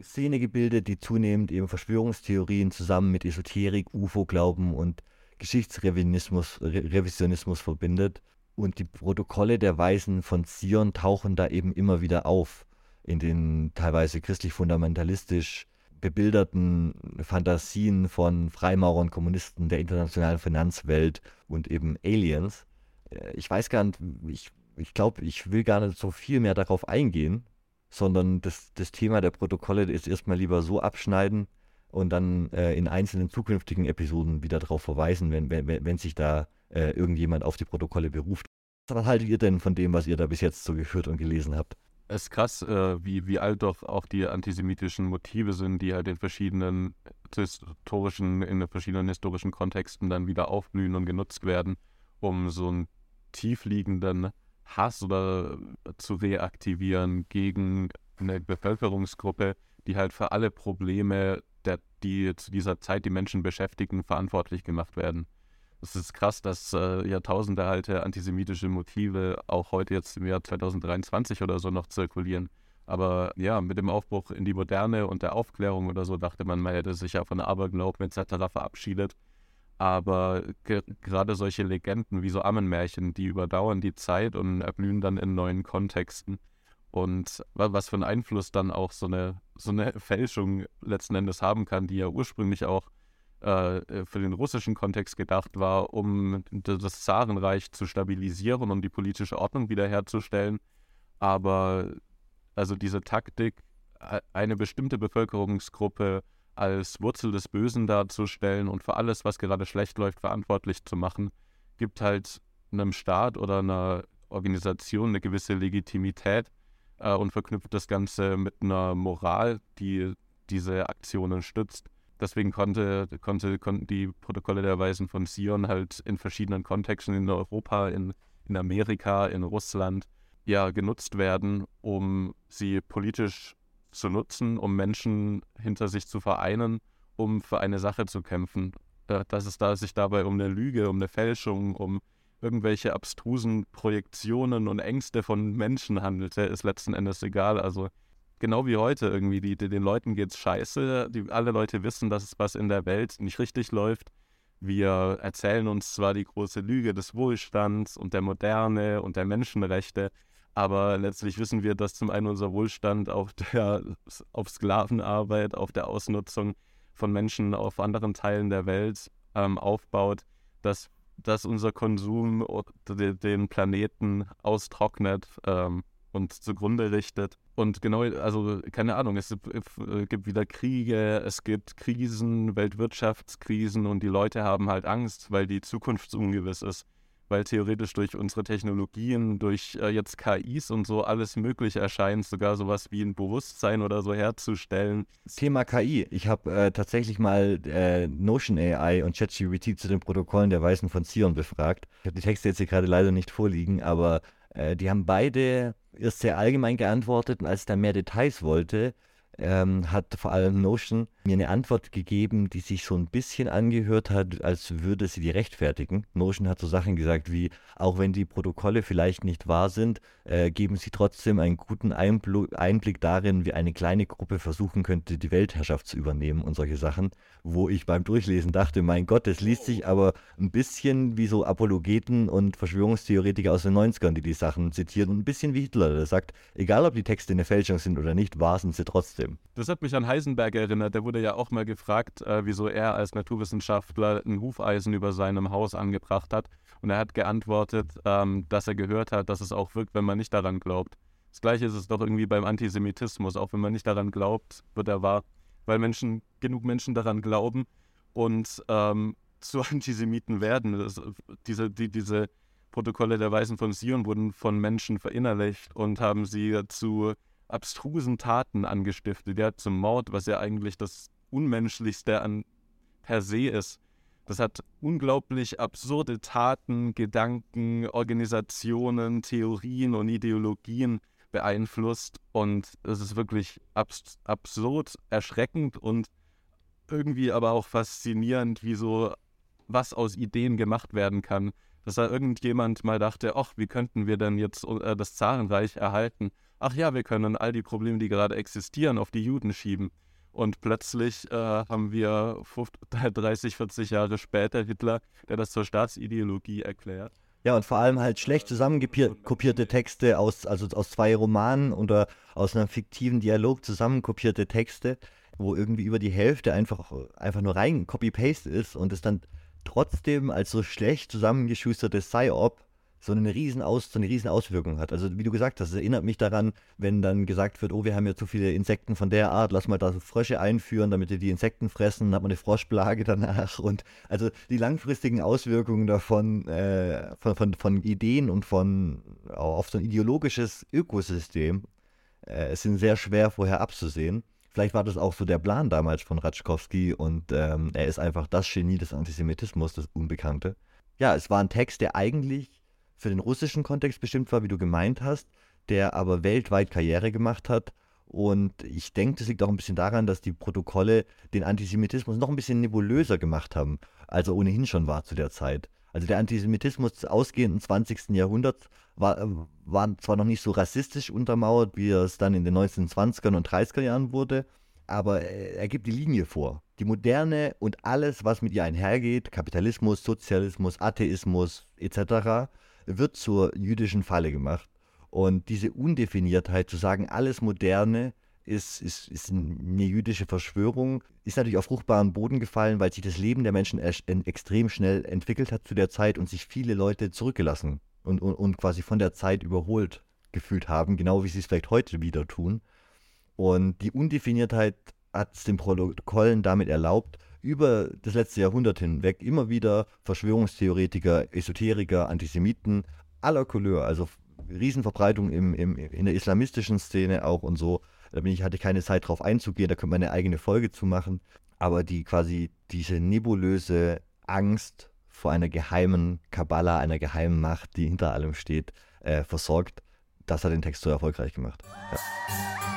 A: Szene gebildet, die zunehmend eben Verschwörungstheorien zusammen mit Esoterik, UFO-Glauben und Geschichtsrevisionismus Revisionismus verbindet. Und die Protokolle der Weisen von Zion tauchen da eben immer wieder auf in den teilweise christlich-fundamentalistisch bebilderten Fantasien von Freimaurern, Kommunisten der internationalen Finanzwelt und eben Aliens. Äh, ich weiß gar nicht, ich, ich glaube, ich will gar nicht so viel mehr darauf eingehen, sondern das, das Thema der Protokolle ist erstmal lieber so abschneiden und dann äh, in einzelnen zukünftigen Episoden wieder darauf verweisen, wenn, wenn, wenn sich da äh, irgendjemand auf die Protokolle beruft. Was haltet ihr denn von dem, was ihr da bis jetzt so gehört und gelesen habt?
B: Es ist krass, äh, wie, wie alt doch auch die antisemitischen Motive sind, die halt in verschiedenen historischen, in verschiedenen historischen Kontexten dann wieder aufblühen und genutzt werden, um so einen tiefliegenden Hass oder zu reaktivieren gegen eine Bevölkerungsgruppe, die halt für alle Probleme, der, die zu dieser Zeit die Menschen beschäftigen, verantwortlich gemacht werden. Es ist krass, dass äh, jahrtausendealte antisemitische Motive auch heute jetzt im Jahr 2023 oder so noch zirkulieren. Aber ja, mit dem Aufbruch in die Moderne und der Aufklärung oder so dachte man, man hätte sich ja von Aberglauben etc. verabschiedet. Aber ge gerade solche Legenden wie so Ammenmärchen, die überdauern die Zeit und erblühen dann in neuen Kontexten. Und was für einen Einfluss dann auch so eine, so eine Fälschung letzten Endes haben kann, die ja ursprünglich auch äh, für den russischen Kontext gedacht war, um das Zarenreich zu stabilisieren und die politische Ordnung wiederherzustellen. Aber also diese Taktik, eine bestimmte Bevölkerungsgruppe als Wurzel des Bösen darzustellen und für alles, was gerade schlecht läuft, verantwortlich zu machen, gibt halt einem Staat oder einer Organisation eine gewisse Legitimität äh, und verknüpft das Ganze mit einer Moral, die diese Aktionen stützt. Deswegen konnte, konnte, konnten die Protokolle der Weisen von Sion halt in verschiedenen Kontexten in Europa, in, in Amerika, in Russland ja genutzt werden, um sie politisch zu nutzen, um Menschen hinter sich zu vereinen, um für eine Sache zu kämpfen. Dass es da sich dabei um eine Lüge, um eine Fälschung, um irgendwelche abstrusen Projektionen und Ängste von Menschen handelte, ist letzten Endes egal. Also genau wie heute irgendwie. Die, die, den Leuten geht's scheiße. Die, alle Leute wissen, dass es was in der Welt nicht richtig läuft. Wir erzählen uns zwar die große Lüge des Wohlstands und der Moderne und der Menschenrechte, aber letztlich wissen wir, dass zum einen unser Wohlstand auf, der, auf Sklavenarbeit, auf der Ausnutzung von Menschen auf anderen Teilen der Welt ähm, aufbaut, dass, dass unser Konsum den Planeten austrocknet ähm, und zugrunde richtet und genau, also keine Ahnung, es gibt wieder Kriege, es gibt Krisen, Weltwirtschaftskrisen und die Leute haben halt Angst, weil die Zukunft ungewiss ist. Weil theoretisch durch unsere Technologien, durch äh, jetzt KIs und so alles Mögliche erscheint, sogar sowas wie ein Bewusstsein oder so herzustellen.
A: Thema KI. Ich habe äh, tatsächlich mal äh, Notion AI und ChatGPT zu den Protokollen der Weißen von Zion befragt. Ich habe die Texte jetzt hier gerade leider nicht vorliegen, aber äh, die haben beide erst sehr allgemein geantwortet und als ich dann mehr Details wollte, ähm, hat vor allem Notion mir eine Antwort gegeben, die sich so ein bisschen angehört hat, als würde sie die rechtfertigen. Notion hat so Sachen gesagt wie, auch wenn die Protokolle vielleicht nicht wahr sind, äh, geben sie trotzdem einen guten Einbl Einblick darin, wie eine kleine Gruppe versuchen könnte, die Weltherrschaft zu übernehmen und solche Sachen, wo ich beim Durchlesen dachte, mein Gott, das liest sich aber ein bisschen wie so Apologeten und Verschwörungstheoretiker aus den 90ern, die die Sachen zitieren und ein bisschen wie Hitler, der sagt, egal ob die Texte eine Fälschung sind oder nicht, wahr sind sie trotzdem.
B: Das hat mich an Heisenberg erinnert. Der wurde ja auch mal gefragt, äh, wieso er als Naturwissenschaftler ein Hufeisen über seinem Haus angebracht hat. Und er hat geantwortet, ähm, dass er gehört hat, dass es auch wirkt, wenn man nicht daran glaubt. Das gleiche ist es doch irgendwie beim Antisemitismus. Auch wenn man nicht daran glaubt, wird er wahr, weil Menschen, genug Menschen daran glauben und ähm, (laughs) zu Antisemiten werden. Das, diese, die, diese Protokolle der Weisen von Sion wurden von Menschen verinnerlicht und haben sie zu abstrusen Taten angestiftet, ja, zum Mord, was ja eigentlich das Unmenschlichste an per se ist. Das hat unglaublich absurde Taten, Gedanken, Organisationen, Theorien und Ideologien beeinflusst und es ist wirklich abs absurd, erschreckend und irgendwie aber auch faszinierend, wie so was aus Ideen gemacht werden kann. Dass da irgendjemand mal dachte, ach, wie könnten wir denn jetzt äh, das Zarenreich erhalten? Ach ja, wir können all die Probleme, die gerade existieren, auf die Juden schieben. Und plötzlich äh, haben wir 30, 40 (laughs) Jahre später Hitler, der das zur Staatsideologie erklärt.
A: Ja, und vor allem halt schlecht zusammenkopierte Texte aus, also aus zwei Romanen oder aus einem fiktiven Dialog zusammenkopierte Texte, wo irgendwie über die Hälfte einfach, einfach nur rein Copy-Paste ist und es dann trotzdem als so schlecht zusammengeschustertes Psy-Op so eine riesen, Aus, so eine riesen Auswirkung hat. Also wie du gesagt hast, es erinnert mich daran, wenn dann gesagt wird, oh, wir haben ja zu viele Insekten von der Art, lass mal da so Frösche einführen, damit die die Insekten fressen, dann hat man eine Froschplage danach. Und also die langfristigen Auswirkungen davon, äh, von, von, von Ideen und von auf so ein ideologisches Ökosystem äh, sind sehr schwer vorher abzusehen. Vielleicht war das auch so der Plan damals von Ratschkowski und ähm, er ist einfach das Genie des Antisemitismus, das Unbekannte. Ja, es war ein Text, der eigentlich für den russischen Kontext bestimmt war, wie du gemeint hast, der aber weltweit Karriere gemacht hat. Und ich denke, das liegt auch ein bisschen daran, dass die Protokolle den Antisemitismus noch ein bisschen nebulöser gemacht haben, als er ohnehin schon war zu der Zeit. Also der Antisemitismus des ausgehenden 20. Jahrhunderts war, äh, war zwar noch nicht so rassistisch untermauert, wie es dann in den 1920er und 30er Jahren wurde, aber er gibt die Linie vor. Die Moderne und alles, was mit ihr einhergeht, Kapitalismus, Sozialismus, Atheismus etc., wird zur jüdischen Falle gemacht. Und diese Undefiniertheit zu sagen, alles Moderne ist, ist, ist eine jüdische Verschwörung, ist natürlich auf fruchtbaren Boden gefallen, weil sich das Leben der Menschen extrem schnell entwickelt hat zu der Zeit und sich viele Leute zurückgelassen und, und, und quasi von der Zeit überholt gefühlt haben, genau wie sie es vielleicht heute wieder tun. Und die Undefiniertheit hat es den Protokollen damit erlaubt, über das letzte Jahrhundert hinweg immer wieder Verschwörungstheoretiker, Esoteriker, Antisemiten aller Couleur, also Riesenverbreitung im, im, in der islamistischen Szene auch und so. Da bin ich, hatte ich keine Zeit drauf einzugehen, da könnte man eine eigene Folge zu machen. Aber die quasi diese nebulöse Angst vor einer geheimen Kabbala, einer geheimen Macht, die hinter allem steht, äh, versorgt, das hat den Text so erfolgreich gemacht. Ja.